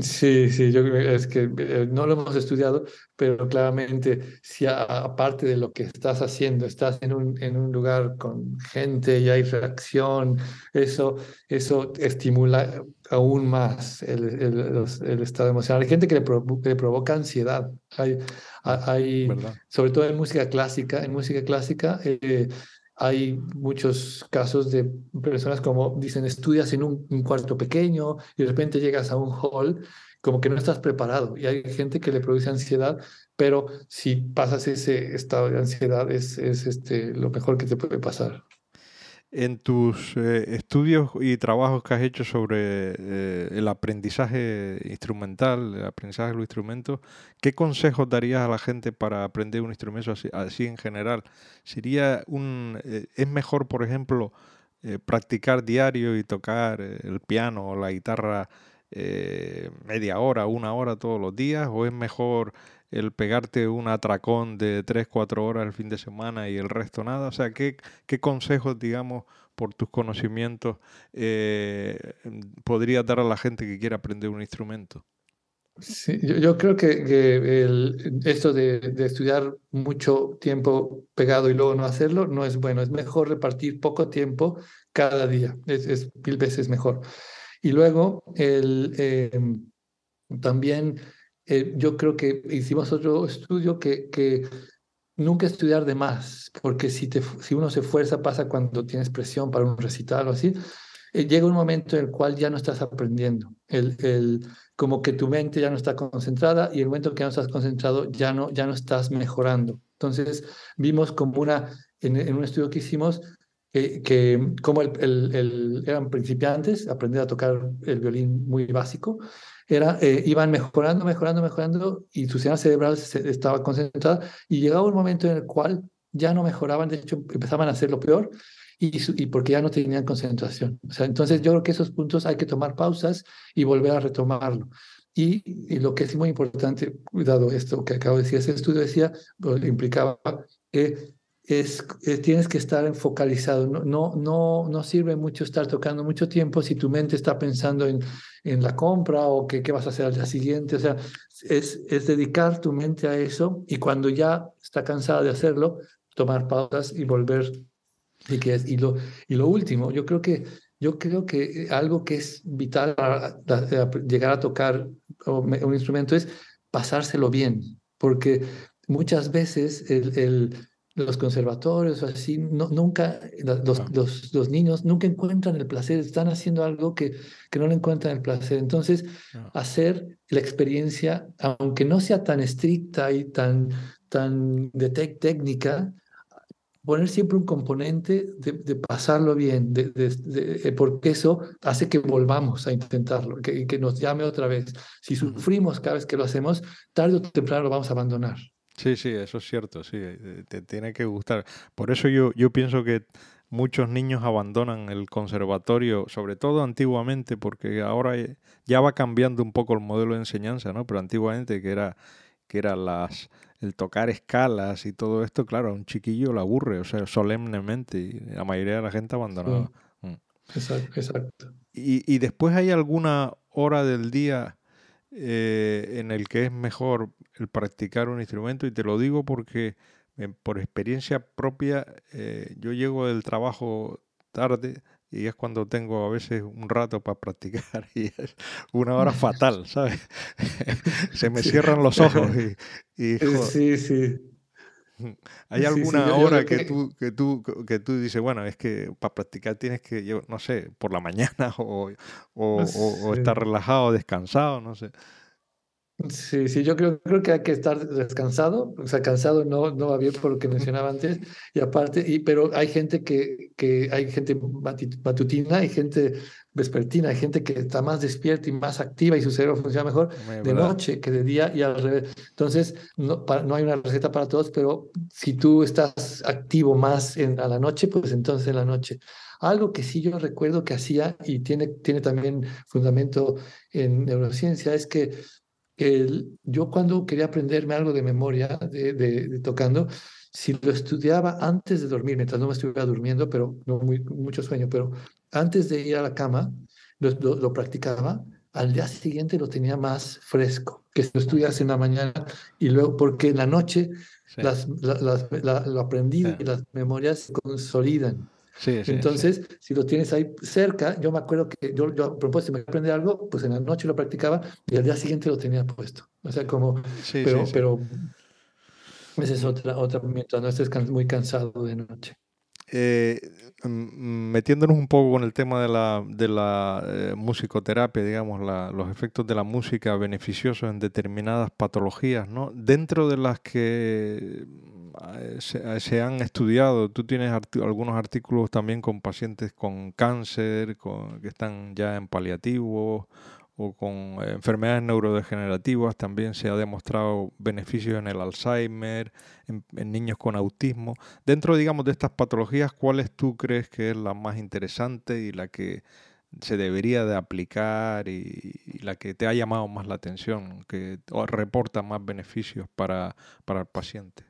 Sí, sí, yo creo es que eh, no lo hemos estudiado, pero claramente si aparte de lo que estás haciendo, estás en un, en un lugar con gente y hay reacción, eso, eso estimula aún más el, el, el estado emocional. Hay gente que le, le provoca ansiedad. Hay, hay sobre todo en música clásica, en música clásica, eh, hay muchos casos de personas como dicen, estudias en un, cuarto pequeño y de repente llegas a un hall como que no estás preparado y hay gente que le produce ansiedad, pero si pasas ese estado de ansiedad es, es este, lo mejor que te puede pasar. En tus eh, estudios y trabajos que has hecho sobre eh, el aprendizaje instrumental, el aprendizaje de los instrumentos, ¿qué consejos darías a la gente para aprender un instrumento así, en general? ¿Sería un, eh, ¿Es mejor, por ejemplo, practicar diario y tocar el piano o la guitarra media hora, una hora todos los días? ¿O es mejor el pegarte un atracón de 3, 4 horas el fin de semana y el resto nada? O sea, ¿qué, qué consejos, digamos, por tus conocimientos, eh, podrías dar a la gente que quiera aprender un instrumento? Sí, yo, creo que, el, esto de, de, estudiar mucho tiempo pegado y luego no hacerlo no es bueno. Es mejor repartir poco tiempo cada día. Es, mil veces mejor. Y luego, el, em, también eh, yo creo que hicimos otro estudio que, que nunca estudiar de más, porque si, te, si uno se esfuerza, pasa cuando tienes presión para un recital o así, eh, llega un momento en el cual ya no estás aprendiendo, el, el, como que tu mente ya no está concentrada y el momento en que no estás concentrado ya no, ya no estás mejorando. Entonces vimos como una, en, en un estudio que hicimos, que, que como el, eran principiantes, aprender a tocar el violín muy básico, era, eh, iban mejorando, mejorando, mejorando y su sistema cerebral se, estaba concentrada y llegaba un momento en el cual ya no mejoraban, de hecho empezaban a hacer lo peor y, y porque ya no tenían concentración. O sea, entonces yo creo que esos puntos hay que tomar pausas y volver a retomarlo. Y, y, lo que es muy importante, cuidado esto que acabo de decir, ese estudio decía, implicaba que es, eh, tienes que estar focalizado. No, no, no, no sirve mucho estar tocando mucho tiempo si tu mente está pensando en, en la compra o qué, qué vas a hacer al día siguiente. O sea, es, es dedicar tu mente a eso y cuando ya está cansada de hacerlo, tomar pausas y volver. Y, que es, y, lo, y lo último, yo creo que yo creo que algo que es vital para llegar a tocar un instrumento es pasárselo bien, porque muchas veces el, el los conservatorios o así, no, nunca, los, los, los, niños nunca encuentran el placer, están haciendo algo que, que no le encuentran el placer. Entonces, hacer la experiencia, aunque no sea tan estricta y tan, tan de técnica, poner siempre un componente de, de pasarlo bien, de, de, eh, porque eso hace que volvamos a intentarlo, que, que nos llame otra vez. Si sufrimos cada vez que lo hacemos, tarde o temprano lo vamos a abandonar. Sí, sí, eso es cierto, sí, eh, te tiene que gustar. Por eso yo, yo pienso que muchos niños abandonan el conservatorio, sobre todo antiguamente, porque ahora ya va cambiando un poco el modelo de enseñanza, ¿no? Pero antiguamente que era que era las el tocar escalas y todo esto, claro, a un chiquillo lo aburre, o sea, solemnemente, y la mayoría de la gente abandonaba. Mm. Exacto, exacto. y, después hay alguna hora del día eh, en el que es mejor el practicar un instrumento y te lo digo porque por experiencia propia eh, yo llego del trabajo tarde y es cuando tengo a veces un rato para practicar y es una hora fatal, ¿sabes? Se me cierran los ojos y, Sí, sí. ¿Hay alguna hora que, tú, que, tú, que tú dices, bueno, es que para practicar tienes que, yo no sé, por la mañana o, o, o estar relajado, descansado, no sé? Sí, sí, yo creo, creo que hay que estar descansado, o sea, cansado no, no va bien por lo que mencionaba antes, y aparte, y, pero hay gente que, que hay gente matutina, hay gente vespertina, hay gente que está más despierta y más activa y su cerebro funciona mejor de noche que de día y al revés. Entonces, no, no hay una receta para todos, pero si tú estás activo más en, a la noche, pues entonces en la noche. Algo que sí yo recuerdo que hacía y tiene, tiene también fundamento en neurociencia es que yo cuando quería aprenderme algo de memoria, de, tocando, si lo estudiaba antes de dormir, mientras no me estuviera durmiendo, pero no muy, mucho sueño, pero antes de ir a la cama, lo, practicaba, al día siguiente lo tenía más fresco, que si lo estudias en la mañana y luego, porque en la noche las, lo aprendido y las memorias se consolidan. Entonces, si lo tienes ahí cerca, yo me acuerdo que yo, yo a propósito, me aprender algo, pues en la noche lo practicaba y al día siguiente lo tenía puesto. O sea, como, pero, pero esa es otra, otra mientras no estés muy cansado de noche. Eh, metiéndonos un poco con el tema de la, de la eh, musicoterapia, digamos, los efectos de la música beneficiosos en determinadas patologías, ¿no? Dentro de las que eh, se, han estudiado, tú tienes algunos artículos también con pacientes con cáncer, con, que están ya en paliativo o con eh, enfermedades neurodegenerativas, también se ha demostrado beneficios en el Alzheimer, en, niños con autismo. Dentro, digamos, de estas patologías, ¿cuáles tú crees que es la más interesante y la que se debería de aplicar y, la que te ha llamado más la atención, que reporta más beneficios para, para el paciente?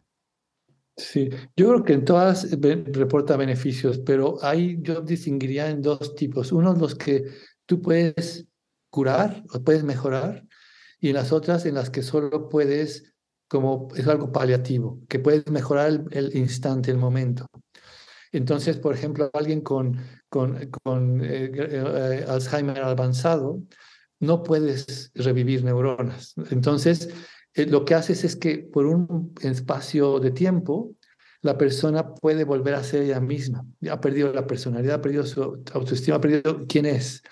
Sí, yo creo que en todas reporta beneficios, pero ahí yo distinguiría en dos tipos. Uno, los que tú puedes curar o puedes mejorar y en las otras en las que solo puedes, como es algo paliativo, que puedes mejorar el, instante, el momento. Entonces, por ejemplo, alguien con, con, con eh, eh, Alzheimer avanzado, no puedes revivir neuronas. Entonces, eh, lo que haces es que por un espacio de tiempo, la persona puede volver a ser ella misma. Ha perdido la personalidad, ha perdido su autoestima, ha perdido quién es.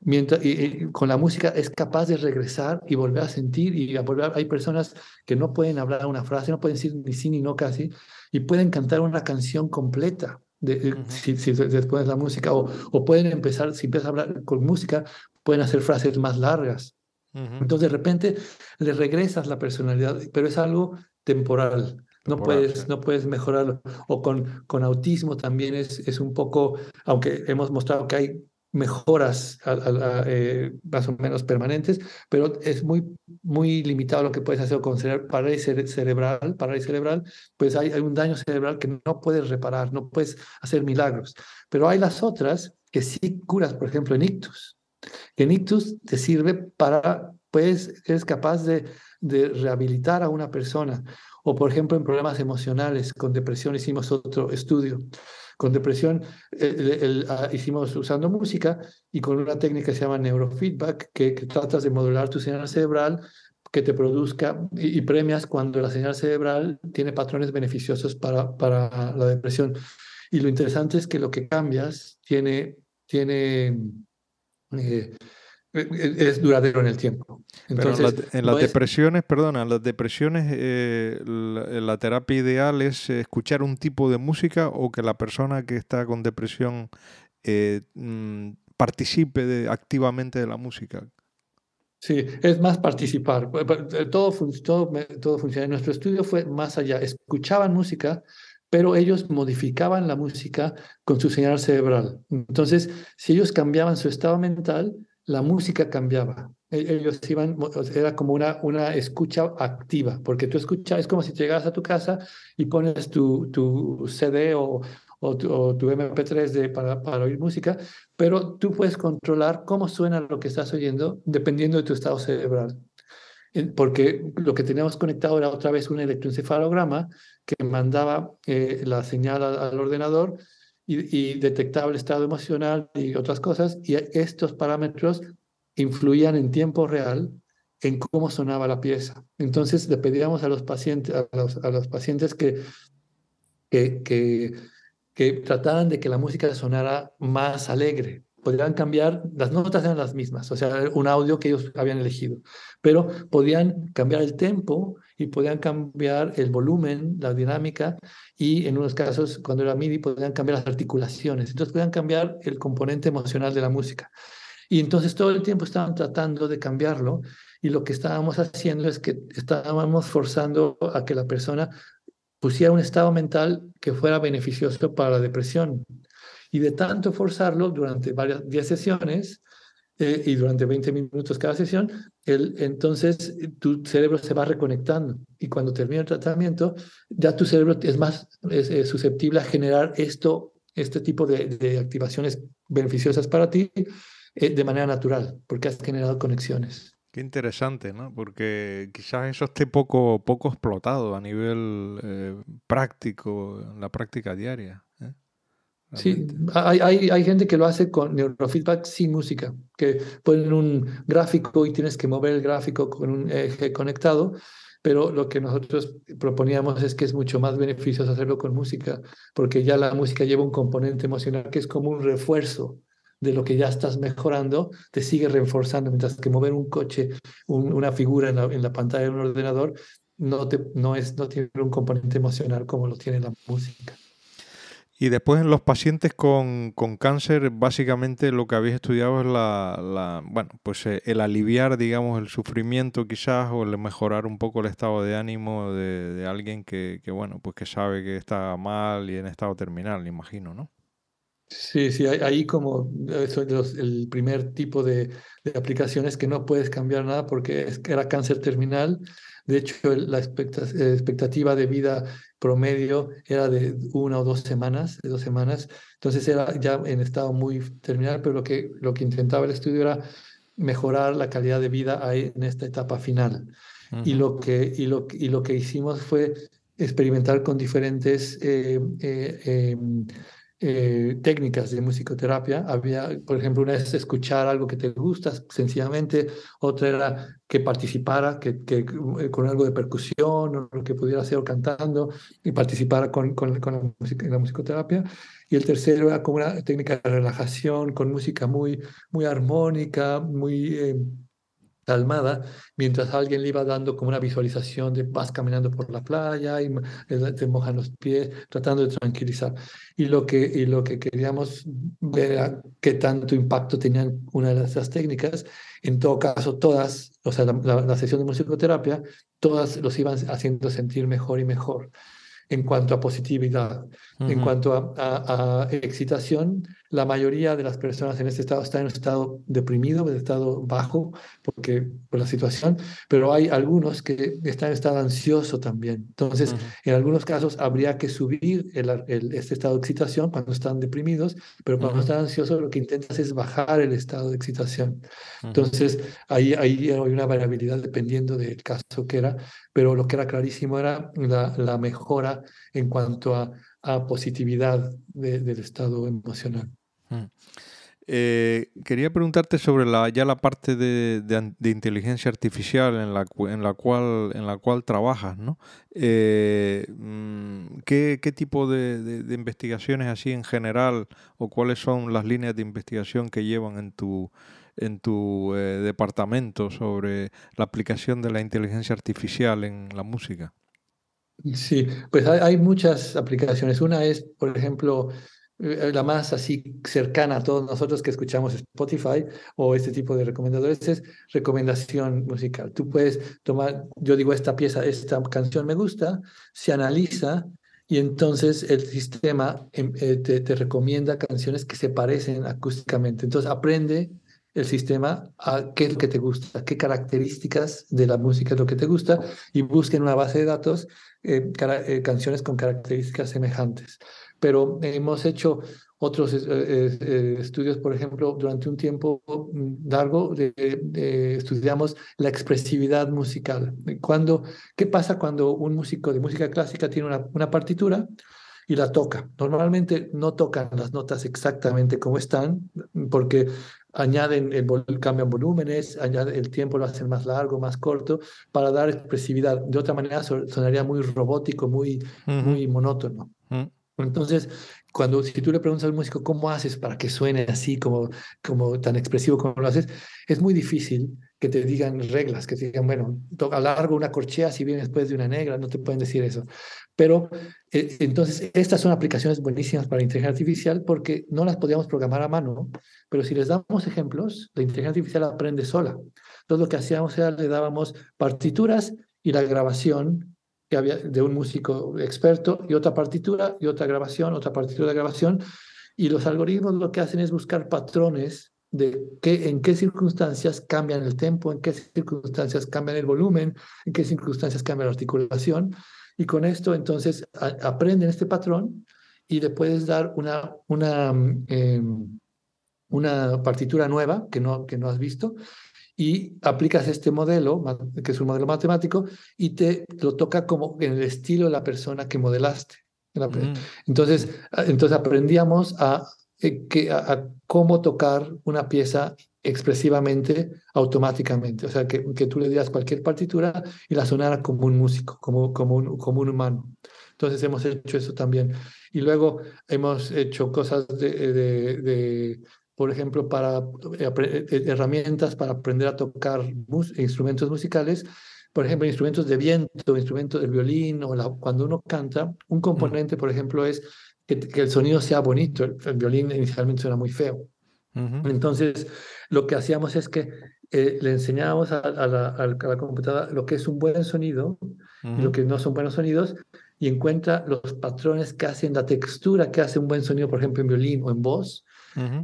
Mientras, y, con la música es capaz de regresar y volver a sentir y a volver. Hay personas que no pueden hablar una frase, no pueden decir ni sí ni no casi, y pueden cantar una canción completa. De, uh si, si, después de la música, o, o pueden empezar, si empiezas a hablar con música, pueden hacer frases más largas. Entonces de repente le regresas la personalidad, pero es algo temporal. No puedes, no puedes mejorarlo. O con, con autismo también es, es un poco, aunque hemos mostrado que hay mejoras eh, más o menos permanentes, pero es muy, muy limitado lo que puedes hacer con parálisis cerebral, parálisis cerebral, pues hay, hay un daño cerebral que no puedes reparar, no puedes hacer milagros. Pero hay las otras que sí curas, por ejemplo, en ictus. En ictus te sirve para, pues, eres capaz de, de rehabilitar a una persona o, por ejemplo, en problemas emocionales, con depresión hicimos otro estudio. Con depresión ah, hicimos usando música y con una técnica que se llama neurofeedback, que, tratas de modular tu señal cerebral que te produzca y, premias cuando la señal cerebral tiene patrones beneficiosos para, para la depresión. Y lo interesante es que lo que cambias tiene, tiene eh, eh, eh, es duradero en el tiempo. Entonces, en, las depresiones, perdona, en las depresiones eh, la, terapia ideal es escuchar un tipo de música o que la persona que está con depresión mm, participe activamente de la música. Sí, es más participar. Todo, todo, todo funciona. Nuestro estudio fue más allá. Escuchaban música, pero ellos modificaban la música con su señal cerebral. Entonces, si ellos cambiaban su estado mental, la música cambiaba. E, ellos iban, era como una, una escucha activa, porque tú escuchas, es como si llegas a tu casa y pones tu, tu CD o, o tu, MP3 de, para, para oír música, pero tú puedes controlar cómo suena lo que estás oyendo dependiendo de tu estado cerebral. Porque lo que teníamos conectado era otra vez un electroencefalograma que mandaba eh, la señal al, ordenador y, y, detectaba el estado emocional y otras cosas, y estos parámetros influían en tiempo real en cómo sonaba la pieza. Entonces le pedíamos a los pacientes, a los, a los pacientes que, que, que, que, trataran de que la música sonara más alegre. Podrían cambiar, las notas eran las mismas, o sea, un audio que ellos habían elegido, pero podían cambiar el tempo y podían cambiar el volumen, la dinámica y en unos casos, cuando era MIDI, podían cambiar las articulaciones. Entonces podían cambiar el componente emocional de la música. Y entonces todo el tiempo estaban tratando de cambiarlo y lo que estábamos haciendo es que estábamos forzando a que la persona pusiera un estado mental que fuera beneficioso para la depresión. Y de tanto forzarlo durante varias 10 sesiones eh, y durante 20 minutos cada sesión, el, entonces tu cerebro se va reconectando. Y cuando termina el tratamiento, ya tu cerebro es más susceptible a generar esto, este tipo de, de activaciones beneficiosas para ti eh, de manera natural, porque has generado conexiones. Qué interesante, ¿no? Porque quizás eso esté poco, poco explotado a nivel eh, práctico, en la práctica diaria. Sí, hay, hay, hay, gente que lo hace con neurofeedback sin música, que ponen un gráfico y tienes que mover el gráfico con un eje conectado, pero lo que nosotros proponíamos es que es mucho más beneficioso hacerlo con música, porque ya la música lleva un componente emocional que es como un refuerzo de lo que ya estás mejorando, te sigue reforzando, mientras que mover un coche, una figura en la, en la, pantalla de un ordenador, no, te, no, es, no tiene un componente emocional como lo tiene la música. Y después en los pacientes con, con, cáncer, básicamente lo que habéis estudiado es la, la, bueno, pues eh, el aliviar, digamos, el sufrimiento quizás o el mejorar un poco el estado de ánimo de, de alguien que, que, bueno, pues que sabe que está mal y en estado terminal, imagino, ¿no? Sí, sí, ahí como eso es el primer tipo de, de, aplicaciones que no puedes cambiar nada porque era cáncer terminal. De hecho, la expectativa de vida promedio era de una o dos semanas, de dos semanas. Entonces era ya en estado muy terminal, pero lo que, lo que intentaba el estudio era mejorar la calidad de vida ahí en esta etapa final. Uh -huh. y, lo que, y, lo, y lo que hicimos fue experimentar con diferentes eh, eh, eh, eh, técnicas de musicoterapia. Había, por ejemplo, una es escuchar algo que te gusta, sencillamente, otra era que participara que, que eh, con algo de percusión o lo que pudiera hacer cantando y participara con, con, con la, música, la, musicoterapia. Y el tercero era como una técnica de relajación con música muy, muy armónica, muy... Eh, calmada, mientras alguien le iba dando como una visualización de vas caminando por la playa y te mojan los pies, tratando de tranquilizar. Y lo que, y lo que queríamos ver era qué tanto impacto tenían una de esas técnicas. En todo caso, todas, o sea, la, la, la sesión de musicoterapia, todas los iban haciendo sentir mejor y mejor en cuanto a positividad. Uh -huh. En cuanto a, a, a, excitación, la mayoría de las personas en este estado están en un estado deprimido, en estado bajo, porque por la situación, pero hay algunos que están en estado ansioso también. Entonces, uh -huh. en algunos casos habría que subir el, el, este estado de excitación cuando están deprimidos, pero cuando uh -huh. están ansiosos lo que intentas es bajar el estado de excitación. Entonces, ahí, ahí hay una variabilidad dependiendo del caso que era, pero lo que era clarísimo era la, la mejora en cuanto a, a positividad de, del estado emocional. Mm. Eh, quería preguntarte sobre la, ya la parte de, inteligencia artificial en la, en la, cual, en la cual trabajas, ¿no? Eh, mm, ¿qué, ¿qué, tipo de, investigaciones así en general o cuáles son las líneas de investigación que llevan en tu, en tu eh, departamento sobre la aplicación de la inteligencia artificial en la música? Sí, pues hay, muchas aplicaciones. Una es, por ejemplo, la más así cercana a todos nosotros que escuchamos Spotify o este tipo de recomendadores es recomendación musical. Tú puedes tomar, yo digo esta pieza, esta canción me gusta, se analiza y entonces el sistema em, eh, te, te, recomienda canciones que se parecen acústicamente. Entonces aprende el sistema a qué es lo que te gusta, qué características de la música es lo que te gusta y busquen una base de datos eh, eh, canciones con características semejantes. Pero hemos hecho otros eh, estudios, por ejemplo, durante un tiempo mm, largo estudiamos la expresividad musical. Cuando, ¿Qué pasa cuando un músico de música clásica tiene una, una partitura? y la toca. Normalmente no tocan las notas exactamente como están, porque añaden, el, cambian volúmenes, añaden, el tiempo lo hacen más largo, más corto, para dar expresividad. De otra manera sonaría muy robótico, muy, muy monótono. Entonces, cuando si tú le preguntas al músico cómo haces para que suene así, como, como tan expresivo como lo haces, es muy difícil que te digan reglas, que te digan, bueno, alargo una corchea si vienes después de una negra, no te pueden decir eso. Pero eh, entonces, estas son aplicaciones buenísimas para la inteligencia artificial porque no las podíamos programar a mano, pero si les damos ejemplos, la inteligencia artificial aprende sola. Entonces, lo que hacíamos era le dábamos partituras y la grabación había de un músico experto y otra partitura y otra grabación, otra partitura de grabación. Y los algoritmos lo que hacen es buscar patrones de qué, en qué circunstancias cambian el tempo, en qué circunstancias cambian el volumen, en qué circunstancias cambia la articulación y con esto entonces aprenden este patrón y le puedes dar una, una, em, una partitura nueva que no, que no has visto y aplicas este modelo, que es un modelo matemático, y te lo toca como en el estilo de la persona que modelaste. Mm. Entonces, entonces aprendíamos a, eh, que, a, cómo tocar una pieza expresivamente, automáticamente. O sea, que, que tú le dieras cualquier partitura y la sonara como un músico, como, como, un, como un humano. Entonces hemos hecho eso también. Y luego hemos hecho cosas de, de, por ejemplo, para eh, eh, herramientas para aprender a tocar instrumentos musicales. Por ejemplo, instrumentos de viento, instrumentos del violín, o la, cuando uno canta, un componente, por ejemplo, es que, que el sonido sea bonito. El, el violín inicialmente suena muy feo. Entonces, lo que hacíamos es que eh, le enseñábamos a, la, computadora lo que es un buen sonido y lo que no son buenos sonidos y encuentra los patrones que hacen la textura que hace un buen sonido, por ejemplo, en violín o en voz.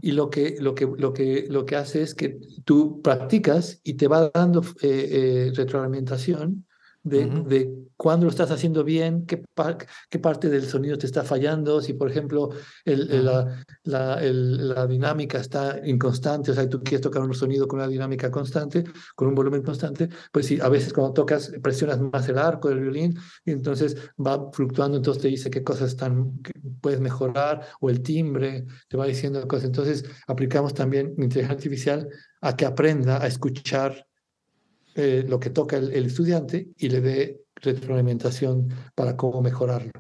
Y lo que, lo, que, lo, que, lo que hace es que tú practicas y te va dando eh, eh, retroalimentación de, de cuándo lo estás haciendo bien, qué, qué parte del sonido te está fallando, si por ejemplo el, la, la, la, dinámica está inconstante, o sea, tú quieres tocar un sonido con una dinámica constante, con un volumen constante, pues sí, a veces cuando tocas presionas más el arco del violín y entonces va fluctuando, entonces te dice qué cosas están, puedes mejorar, o el timbre, te va diciendo cosas. Entonces aplicamos también inteligencia artificial a que aprenda a escuchar eh, lo que toca el, estudiante y le dé retroalimentación para cómo mejorarlo.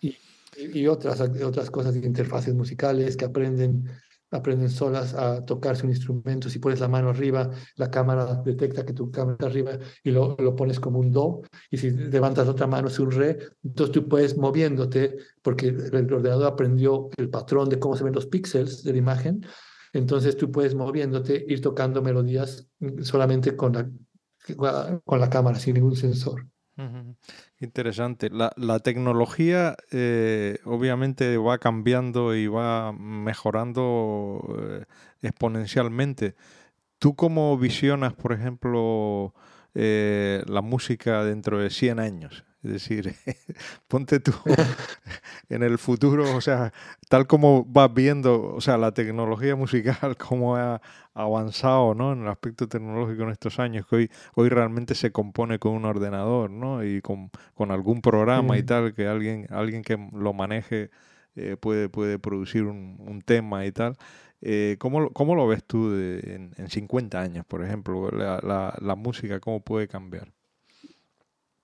y, y, otras, otras cosas de interfaces musicales que aprenden, aprenden solas a tocarse un instrumento. Si pones la mano arriba, la cámara detecta que tu cámara está arriba y lo, lo pones como un do. Y si levantas otra mano es un re. Entonces tú puedes moviéndote porque el ordenador aprendió el patrón de cómo se ven los píxeles de la imagen entonces tú puedes moviéndote, ir tocando melodías solamente con la, con la cámara, sin ningún sensor. Interesante. La, la tecnología eh, obviamente va cambiando y va mejorando eh, exponencialmente. ¿Tú cómo visionas, por ejemplo, eh, la música dentro de 100 años? Es decir, ponte tú en el futuro, o sea, tal como vas viendo, o sea, la tecnología musical, cómo ha avanzado, ¿no? En el aspecto tecnológico en estos años, que hoy, hoy realmente se compone con un ordenador, ¿no? Y con, con algún programa y tal, que alguien, alguien que lo maneje eh, puede, puede producir un, un, tema y tal. Eh, ¿cómo, ¿cómo, lo ves tú en, en, 50 años, por ejemplo? La, la, la música, ¿cómo puede cambiar?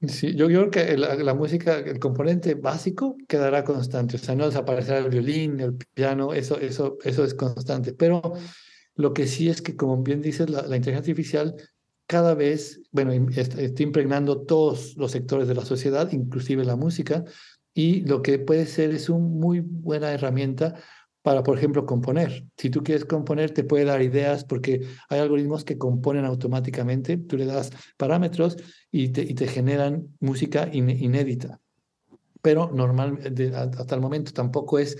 Sí, yo, creo que la, música, el componente básico quedará constante, o sea, no desaparecerá el violín, el piano, eso, eso, eso es constante, pero lo que sí es que, como bien dices, la, inteligencia artificial cada vez, bueno, está, está, impregnando todos los sectores de la sociedad, inclusive la música, y lo que puede ser es una muy buena herramienta para, por ejemplo, componer. Si tú quieres componer, te puede dar ideas porque hay algoritmos que componen automáticamente. Tú le das parámetros y te, y te generan música inédita. Pero normal, hasta el momento tampoco es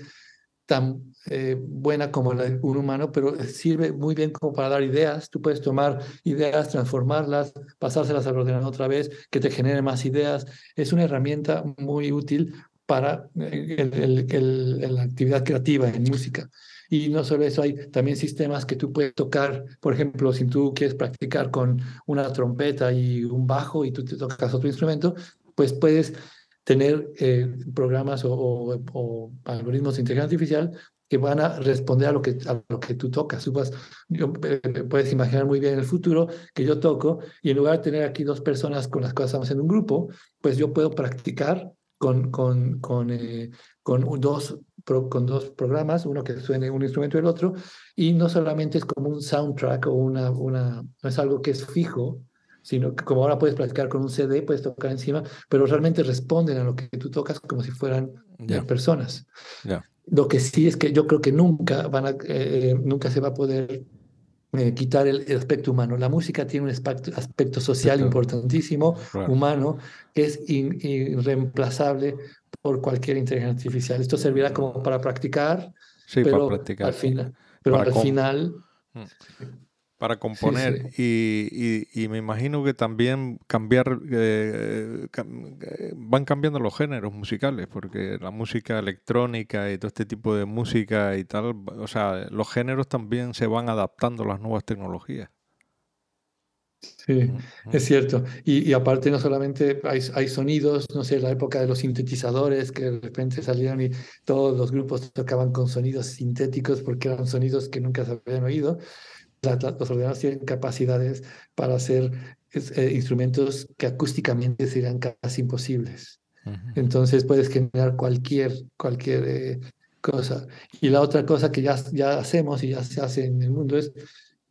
tan eh, buena como un humano, pero sirve muy bien como para dar ideas. Tú puedes tomar ideas, transformarlas, pasárselas al ordenador otra vez, que te genere más ideas. Es una herramienta muy útil para eh, la actividad creativa en música. Y no solo eso, hay también sistemas que tú puedes tocar, por ejemplo, si tú quieres practicar con una trompeta y un bajo y tú te tocas otro instrumento, pues puedes tener eh, programas o, algoritmos de inteligencia artificial que van a responder a lo que, a lo que tú tocas. Tú eh, puedes imaginar muy bien el futuro que yo toco y en lugar de tener aquí dos personas con las cuales estamos en un grupo, pues yo puedo practicar con, con, con, eh, con dos con dos programas, uno que suene un instrumento y el otro, y no solamente es como un soundtrack o una, una, no es algo que es fijo, sino que como ahora puedes practicar con un CD, puedes tocar encima, pero realmente responden a lo que tú tocas como si fueran personas. Lo que sí es que yo creo que nunca, van a, eh, nunca se va a poder eh, quitar el, aspecto humano. La música tiene un aspecto, aspecto social importantísimo, humano, que es irreemplazable por cualquier inteligencia artificial. Esto servirá como para practicar, pero para practicar. al final, pero al final mm. Para componer Y, y, me imagino que también cambiar eh, eh, van cambiando los géneros musicales porque la música electrónica y todo este tipo de música y tal o sea los géneros también se van adaptando a las nuevas tecnologías Sí, es cierto. Y, aparte no solamente hay, hay, sonidos, no sé, la época de los sintetizadores que de repente salieron y todos los grupos tocaban con sonidos sintéticos porque eran sonidos que nunca se habían oído. Los ordenadores tienen capacidades para hacer eh, instrumentos que acústicamente serían casi imposibles. Entonces puedes generar cualquier, cualquier eh, cosa. Y la otra cosa que ya, ya hacemos y ya se hace en el mundo es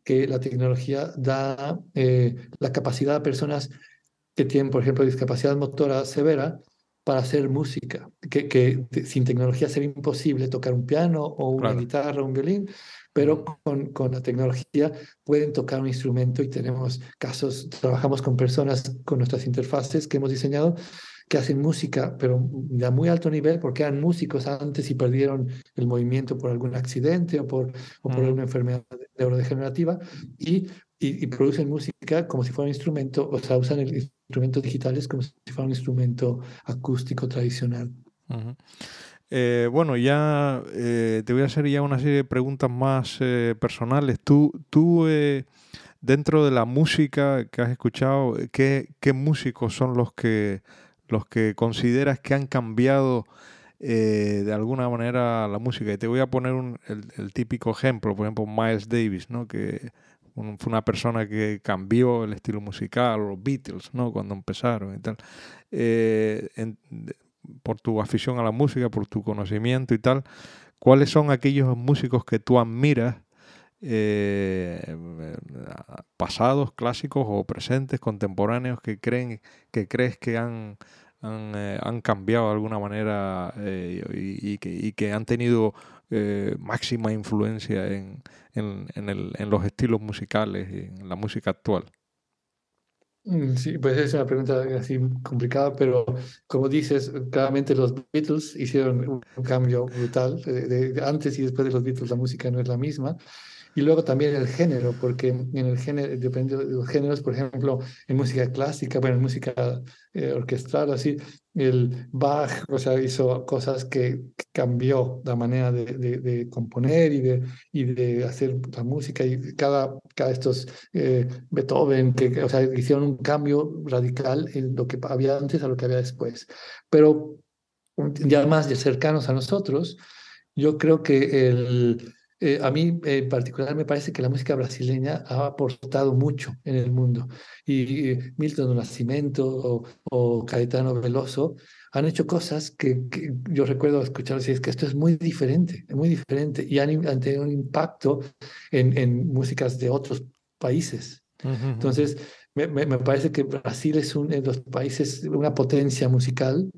que la tecnología da eh, la capacidad a personas que tienen, por ejemplo, discapacidad motora severa para hacer música, que, que sin tecnología sería imposible tocar un piano o una guitarra o un violín, pero con, con, la tecnología pueden tocar un instrumento y tenemos casos, trabajamos con personas con nuestras interfaces que hemos diseñado que hacen música, pero de muy alto nivel, porque eran músicos antes y perdieron el movimiento por algún accidente o por, o por alguna enfermedad neurodegenerativa, y, y, producen música como si fuera un instrumento, o sea, usan el instrumentos digitales como si fuera un instrumento acústico tradicional. Eh, bueno, ya eh, te voy a hacer ya una serie de preguntas más eh, personales. Tú, tú dentro de la música que has escuchado, ¿qué, ¿qué músicos son los que los que consideras que han cambiado eh, de alguna manera la música. Y te voy a poner el, típico ejemplo, por ejemplo, Miles Davis, ¿no? que fue una persona que cambió el estilo musical, los Beatles, ¿no? cuando empezaron y tal. Eh, por tu afición a la música, por tu conocimiento y tal, ¿cuáles son aquellos músicos que tú admiras? Eh, pasados, clásicos o presentes, contemporáneos que creen que crees que han eh, han, cambiado de alguna manera eh, y, que, han tenido eh, máxima influencia en, los estilos musicales y en la música actual? Mm, sí, pues es una pregunta así complicada, pero como dices, claramente los Beatles hicieron un cambio brutal. antes y después de los Beatles la música no es la misma. Y luego también el género, porque en el género, depende de los géneros, por ejemplo, en música clásica, bueno, en música eh, orquestral, así, el Bach, o sea, hizo cosas que, cambió la manera de, de, componer y de, y de hacer la música, y cada, cada estos eh, Beethoven, que, o sea, hicieron un cambio radical en lo que había antes a lo que había después. Pero ya más cercanos a nosotros, yo creo que el eh, a mí en particular me parece que la música brasileña ha aportado mucho en el mundo. Y, Milton Nascimento o, o, Caetano Veloso han hecho cosas que, yo recuerdo escuchar decir es que esto es muy diferente, muy diferente. Y han, tenido un impacto en, en músicas de otros países. Entonces, me, me, parece que Brasil es uno de los países, una potencia musical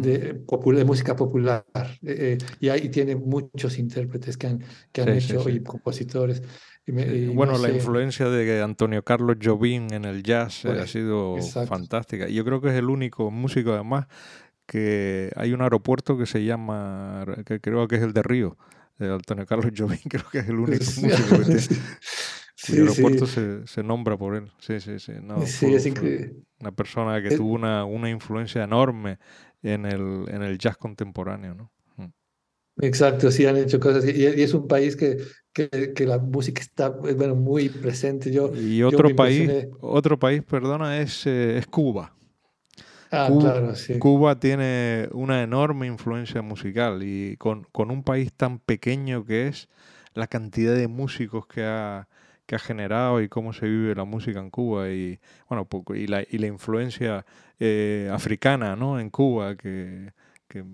de, de, música popular. Eh, eh, y ahí tiene muchos intérpretes que han, que han hecho y compositores. bueno, la influencia de Antonio Carlos Jobim en el jazz eh, ha pues, sido fantástica. Yo creo que es el único músico, además, que hay un aeropuerto que se llama, que creo que es el de Río, Antonio Carlos Jobim creo que es el único músico que cuyo aeropuerto se, se, nombra por él. Sí, sí, sí. No, sí, es increíble. Una persona que tuvo una, una, influencia enorme en el, en el jazz contemporáneo, ¿no? Mm. Exacto, sí, han hecho cosas. Y, es un país que, que, que, la música está bueno, muy presente. Yo, y otro país, otro país, perdona, es, eh, es Cuba. Ah, Cuba, claro, sí. Cuba tiene una enorme influencia musical y con, con, un país tan pequeño que es, la cantidad de músicos que ha, que ha generado y cómo se vive la música en Cuba y bueno y la, y la influencia eh, africana ¿no? en Cuba que, que,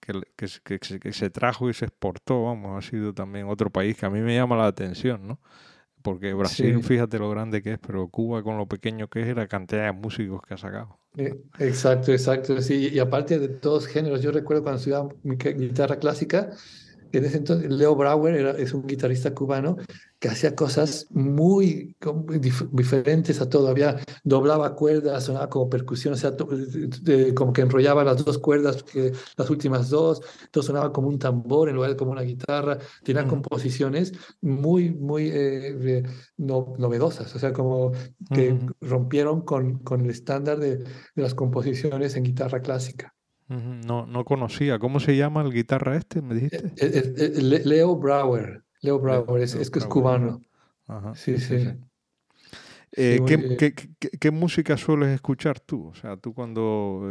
que, que, se trajo y se exportó, vamos, ha sido también otro país que a mí me llama la atención, ¿no? Porque Brasil, fíjate lo grande que es, pero Cuba con lo pequeño que es, la cantidad de músicos que ha sacado. Eh, exacto, exacto, sí. Y aparte de todos géneros, yo recuerdo cuando estudiaba guitarra clásica, en ese entonces Leo Brauer era, es un guitarrista cubano que hacía cosas muy diferentes a todo. Había, doblaba cuerdas, sonaba como percusión, o sea, como que enrollaba las dos cuerdas, que, las últimas dos, todo sonaba como un tambor en lugar de como una guitarra. Tenía composiciones muy, muy eh, novedosas, o sea, como que rompieron con, con el estándar de, de las composiciones en guitarra clásica. No, no conocía. ¿Cómo se llama el guitarra este? ¿Me dijiste? Eh, eh, eh, Leo Brauer. Leo Brauer, es, que es cubano. sí, sí. ¿qué, qué, música sueles escuchar tú? O sea, tú cuando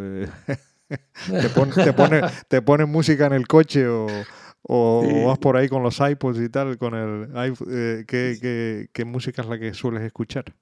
te, pones te, pone, te pones música en el coche o, o vas por ahí con los iPods y tal, con el ¿qué, qué, música es la que sueles escuchar?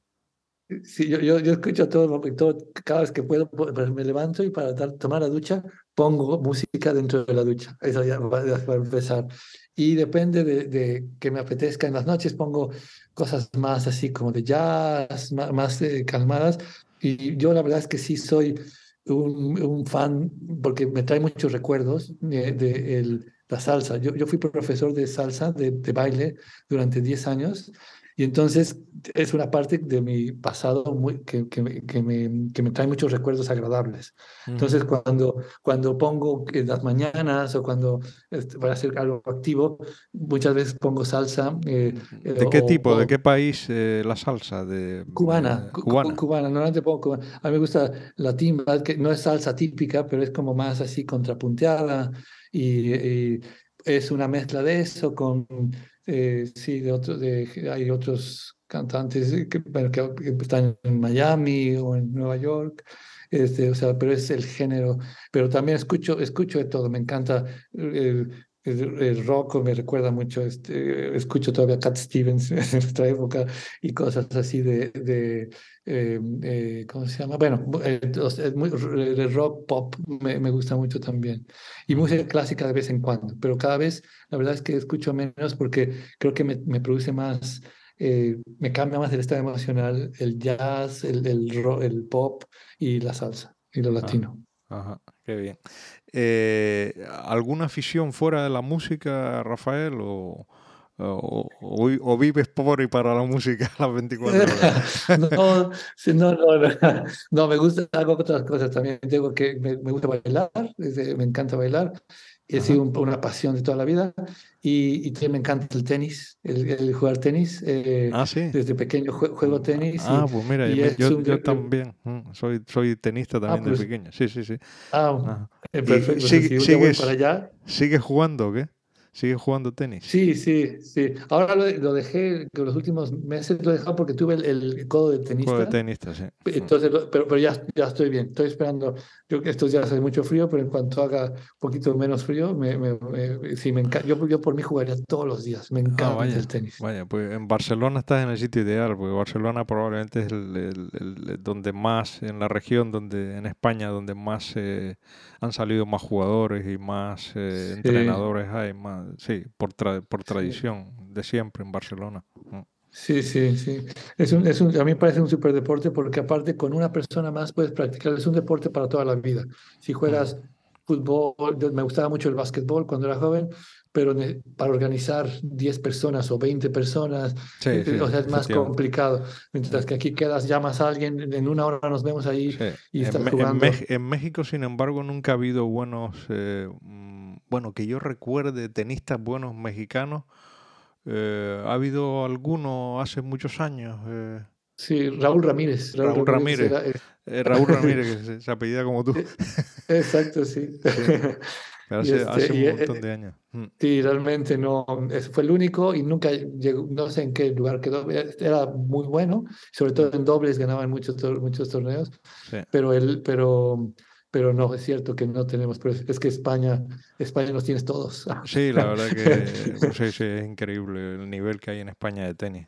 Sí, yo, yo, yo escucho todo, todo, cada vez que puedo, pues me levanto y para tomar la ducha pongo música dentro de la ducha. Eso ya va, a empezar. Y depende de, de, que me apetezca en las noches, pongo cosas más así como de jazz, más, más eh, calmadas. Y yo la verdad es que sí soy un, un fan, porque me trae muchos recuerdos de, de el, la salsa. Yo, yo fui profesor de salsa, de, de baile, durante 10 años. Y entonces es una parte de mi pasado muy, que, que, me, que, me, que me trae muchos recuerdos agradables. Entonces cuando, cuando pongo en las mañanas o cuando este, para hacer algo activo, muchas veces pongo salsa. Eh, ¿De qué tipo? ¿De qué país eh, la salsa? De, cubana, cubana. cubana. Normalmente pongo cubana. A mí me gusta la timba, que no es salsa típica, pero es como más así contrapunteada y, y es una mezcla de eso con eh, sí, de otros, de, hay otros cantantes que, que, están en Miami o en Nueva York, este, o sea, pero es el género, pero también escucho, escucho de todo, me encanta el, el, rock, me recuerda mucho, este, escucho todavía Cat Stevens en nuestra época y cosas así de, de eh, eh, ¿cómo se llama? Bueno, el rock pop me, me, gusta mucho también. Y música clásica de vez en cuando, pero cada vez la verdad es que escucho menos porque creo que me, me produce más, eh, me cambia más el estado emocional el jazz, el, el, rock, el pop y la salsa y lo ah, latino. Ajá, qué bien. ¿Alguna afición fuera de la música, Rafael? O, o, o, vives pobre para la música a las 24 horas. no, no, no, no, me gusta, hago otras cosas también. Tengo que, me, me gusta bailar, me encanta bailar. He sido una pasión de toda la vida y, y también me encanta el tenis, el, jugar tenis. Eh, ah, sí. Desde pequeño juego, tenis. Ah, pues mira, yo, yo, también. Mm, soy, soy tenista ah, también de pues pequeño. Sí, sí, sí. Ah, eh, perfecto. Sigue, sigues, para allá. ¿Sigues jugando o qué? ¿Sigues jugando tenis? Sí, sí, sí. Ahora lo, lo dejé, que los últimos meses lo he dejado porque tuve el, el codo de tenista. Codo de tenista, sí. Entonces, pero, pero ya, ya estoy bien. Estoy esperando. Yo estos días hace mucho frío, pero en cuanto haga un poquito menos frío, me, me, sí, me encanta. Yo, yo, por mí jugaría todos los días. Me ah, encanta el tenis. Vaya, pues en Barcelona estás en el sitio ideal, porque Barcelona probablemente es el, el, donde más, en la región, donde en España, donde más eh, han salido más jugadores y más eh, entrenadores hay, más sí, por, por tradición de siempre en Barcelona. Sí, sí, sí. Es un, es un, a mí me parece un super deporte porque aparte con una persona más puedes practicar. Es un deporte para toda la vida. Si juegas fútbol, me gustaba mucho el básquetbol cuando era joven, pero para organizar 10 personas o 20 personas, eh, es más complicado. Mientras que aquí quedas, llamas a alguien, en una hora nos vemos ahí y estás en, jugando. En, México, sin embargo, nunca ha habido buenos... Eh, bueno, que yo recuerde tenistas buenos mexicanos, eh, ¿ha habido alguno hace muchos años? Eh, sí, Raúl Ramírez. Raúl, Ramírez. Raúl Ramírez, que se, apellida como tú. Exacto, sí. hace, este, un montón de años. Mm. Sí, realmente no, fue el único y nunca llegó, no sé en qué lugar quedó, era muy bueno, sobre todo en dobles ganaba en muchos, muchos torneos, pero, él, pero pero no, es cierto que no tenemos, es que España, España nos tienes todos. Sí, la verdad que sí, sí, es increíble el nivel que hay en España de tenis.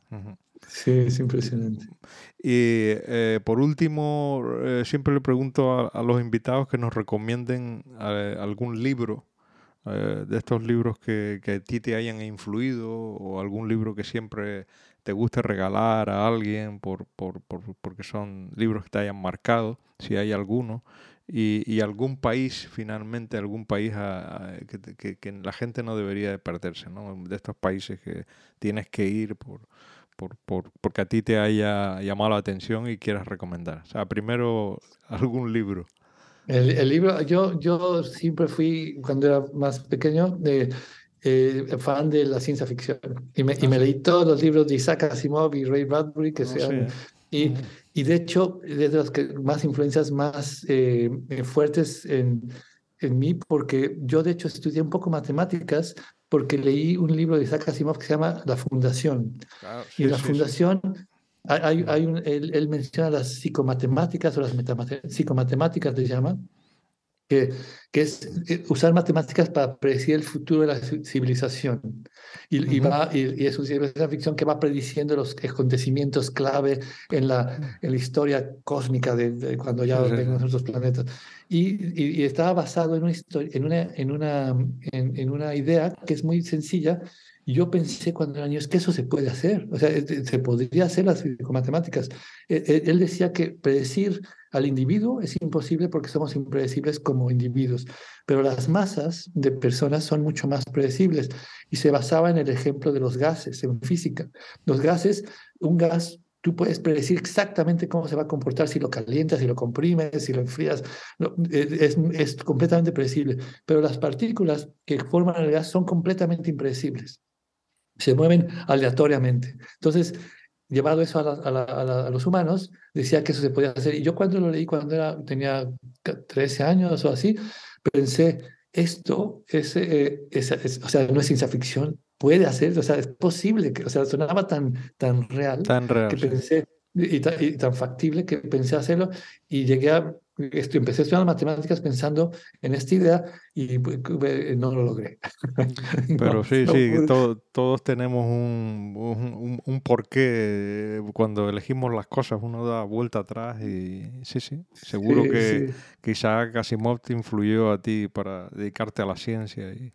Sí, es impresionante. Y eh, por último, eh, siempre le pregunto a, los invitados que nos recomienden eh, algún libro de estos libros que, que a ti te hayan influido o algún libro que siempre te guste regalar a alguien por, por, por, porque son libros que te hayan marcado, si hay alguno y, algún país, finalmente, algún país que, que, la gente no debería de perderse, ¿no? De estos países que tienes que ir por, por, por, porque a ti te haya llamado la atención y quieras recomendar. O sea, primero algún libro. El, el libro, yo, yo siempre fui, cuando era más pequeño, de, eh, fan de la ciencia ficción. Y me, y me, ah. leí todos los libros de Isaac Asimov y Ray Bradbury que oh, sean... Y, y de hecho, es de las que más influencias más eh, eh, fuertes en, en mí, porque yo de hecho estudié un poco matemáticas, porque leí un libro de Isaac Asimov que se llama La Fundación. y la Fundación, hay, hay un, él, él, menciona las psicomatemáticas o las psicomatemáticas, le llama, que, que es eh, usar matemáticas para predecir el futuro de la civilización. Y, y, va, y, es una ficción que va prediciendo los acontecimientos clave en la, en la historia cósmica de, cuando ya vengan nuestros planetas. Y, y, estaba basado en una, historia, en, una, en, una, en, en una idea que es muy sencilla, y yo pensé cuando era niño, es que eso se puede hacer, o sea, se podría hacer las matemáticas. E, e, él decía que predecir al individuo es imposible porque somos impredecibles como individuos, pero las masas de personas son mucho más predecibles y se basaba en el ejemplo de los gases en física. Los gases, un gas tú puedes predecir exactamente cómo se va a comportar si lo calientas, si lo comprimes, si lo enfrías. E, es, es, completamente predecible. Pero las partículas que forman el gas son completamente impredecibles se mueven aleatoriamente. Entonces, llevado eso a, los humanos, decía que eso se podía hacer. Y yo cuando lo leí, cuando era, tenía 13 años o así, pensé, esto es, eh, o sea, no es ciencia ficción, puede hacer, o sea, es posible, que, o sea, sonaba tan, tan real, tan real que pensé, y, tan factible que pensé hacerlo y llegué a esto, empecé a estudiar matemáticas pensando en esta idea y pues, no lo logré. Pero sí, sí, todos tenemos un, un, un, porqué. Cuando elegimos las cosas, uno da vuelta atrás y sí, sí, seguro que, sí. Isaac Asimov te influyó a ti para dedicarte a la ciencia. Y...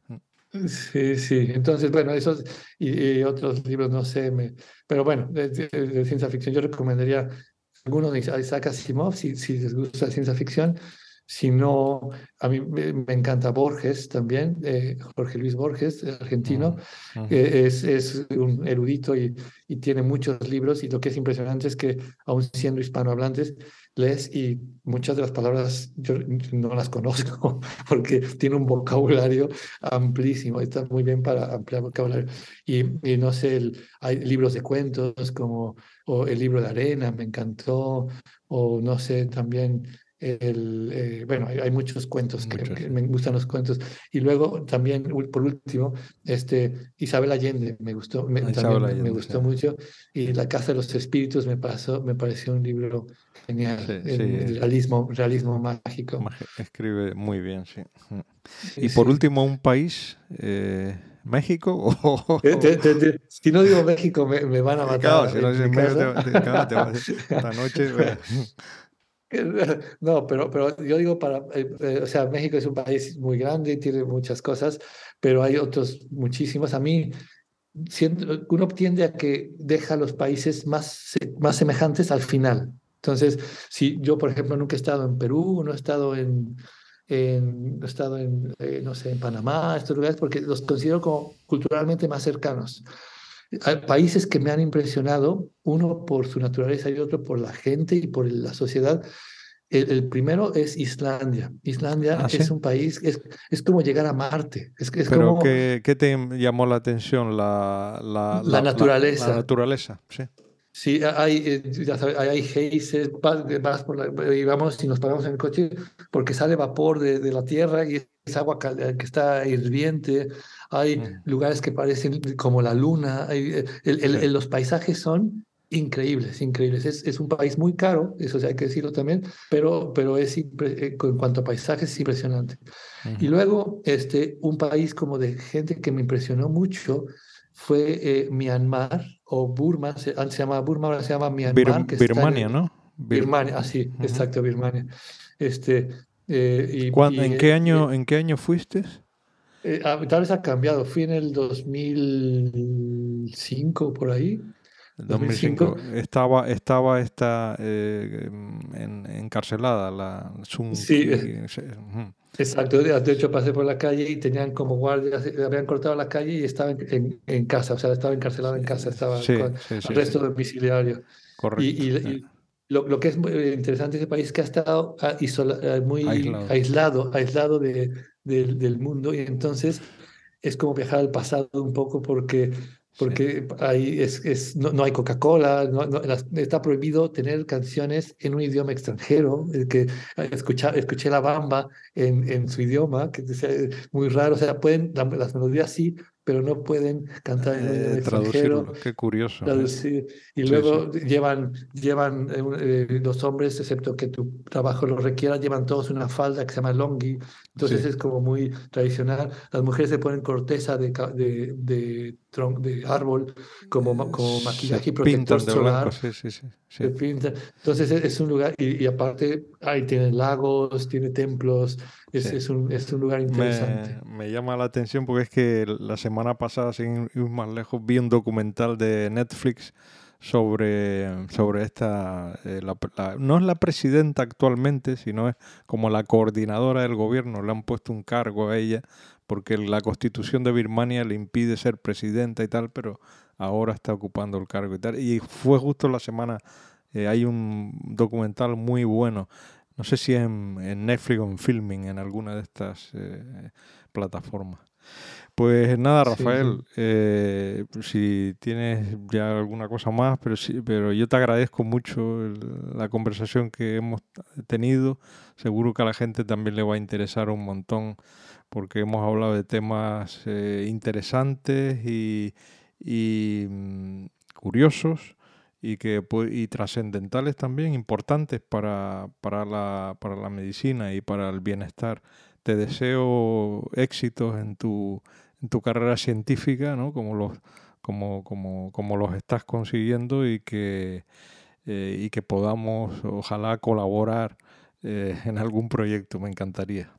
Sí, sí. Entonces, bueno, esos y, otros libros, no sé, me, pero bueno, de, ciencia ficción yo recomendaría algunos de Isaac Asimov, si, si les gusta la ciencia ficción. Si no, a mí me, encanta Borges también, eh, Jorge Luis Borges, argentino. es, es, un erudito y, y, tiene muchos libros y lo que es impresionante es que, aun siendo hispanohablantes, y muchas de las palabras yo no las conozco porque tiene un vocabulario amplísimo, está muy bien para ampliar vocabulario. Y, y no sé, hay libros de cuentos como o El libro de arena, me encantó, o no sé, también el, eh, bueno, hay, muchos cuentos que, me gustan los cuentos. Y luego también, por último, este, Isabel Allende me gustó, me, también me gustó mucho. Y La Casa de los Espíritus me, pasó, me pareció un libro genial, el, realismo, realismo mágico. Escribe muy bien, sí. Y por último, un país... Eh, ¿México? si no digo México, me, van a matar. Claro, si no dices México, esta noche. No, pero, pero yo digo para, eh, eh, o sea, México es un país muy grande, tiene muchas cosas, pero hay otros muchísimos. A mí, uno tiende a que deja los países más, más semejantes al final. Entonces, si yo, por ejemplo, nunca he estado en Perú, no he estado en, en, he estado en, eh, no sé, en Panamá, estos lugares, porque los considero como culturalmente más cercanos. Hay países que me han impresionado, uno por su naturaleza y otro por la gente y por la sociedad. El, primero es Islandia. Islandia ah, es un país, es, es como llegar a Marte. Es, es ¿Pero como, ¿qué, ¿qué, te llamó la atención? La, la, la naturaleza. La, naturaleza, sí. Sí, hay, eh, ya sabes, hay geysers, vas, por la, y vamos y nos paramos en el coche porque sale vapor de, de la tierra y es agua que está hirviente. Hay mm. lugares que parecen como la luna. Hay, eh, el, los paisajes son increíbles, increíbles. Es, es, un país muy caro, eso hay que decirlo también, pero, pero es eh, en cuanto a paisajes es impresionante. Y luego, este, un país como de gente que me impresionó mucho fue eh, Myanmar o Burma, antes se llamaba Burma, ahora se llama Myanmar. Birmania, ¿no? Birmania, así, ah, exacto, Birmania. Este, eh, y, ¿En, qué año, ¿En qué año fuiste? Ah, tal vez ha cambiado, fui en el 2005 por ahí. 2005 estaba, estaba esta eh, encarcelada, la Sí, exacto. De hecho, pasé por la calle y tenían como guardias, habían cortado la calle y estaba en, en, casa, o sea, estaba encarcelada en casa, estaba con arresto domiciliario. Correcto. Y, lo, lo, que es muy interesante de ese país es que ha estado ah, ah, muy aislado, aislado, de, del mundo. Y entonces es como viajar al pasado un poco porque porque ahí es, es, no, no hay Coca-Cola, no, está prohibido tener canciones en un idioma extranjero, que escuchar, escuché la bamba en, en su idioma, que es muy raro, o sea, pueden, las melodías sí, pero no pueden cantar en eh, extranjero. Qué curioso. Y luego llevan, llevan eh, eh, los hombres, excepto que tu trabajo lo requiera, llevan todos una falda que se llama longi. Entonces es como muy tradicional. Las mujeres se ponen corteza de, de, de, de árbol como, como maquillaje y protector solar. Sí, sí, sí, se pinta. Entonces es, un lugar, y, y, aparte ahí tiene lagos, tiene templos, es, es, un, es un lugar interesante. Me, me, llama la atención porque es que la semana pasada, sin ir más lejos, vi un documental de Netflix sobre, sobre esta, eh, no es la presidenta actualmente, sino es como la coordinadora del gobierno, le han puesto un cargo a ella, porque la constitución de Birmania le impide ser presidenta y tal, pero ahora está ocupando el cargo y tal. Y fue justo la semana, eh, hay un documental muy bueno no sé si en, en Netflix o en Filming, en alguna de estas eh, plataformas. Pues nada, Rafael, eh, si tienes ya alguna cosa más, pero sí, pero yo te agradezco mucho la conversación que hemos tenido. Seguro que a la gente también le va a interesar un montón porque hemos hablado de temas eh, interesantes y, y mm, curiosos y, que, y trascendentales también, importantes para, para, la, para la medicina y para el bienestar. Te deseo éxitos en tu, en tu carrera científica, ¿no? como, los, como, como, como los estás consiguiendo y que, eh, y que podamos, ojalá, colaborar eh, en algún proyecto. Me encantaría.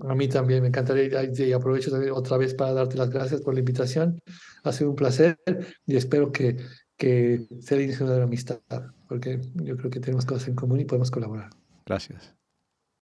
A mí también me encantaría y aprovecho otra vez para darte las gracias por la invitación. Ha sido un placer y espero que que sea el inicio de la amistad, porque yo creo que tenemos cosas en común y podemos colaborar. Gracias.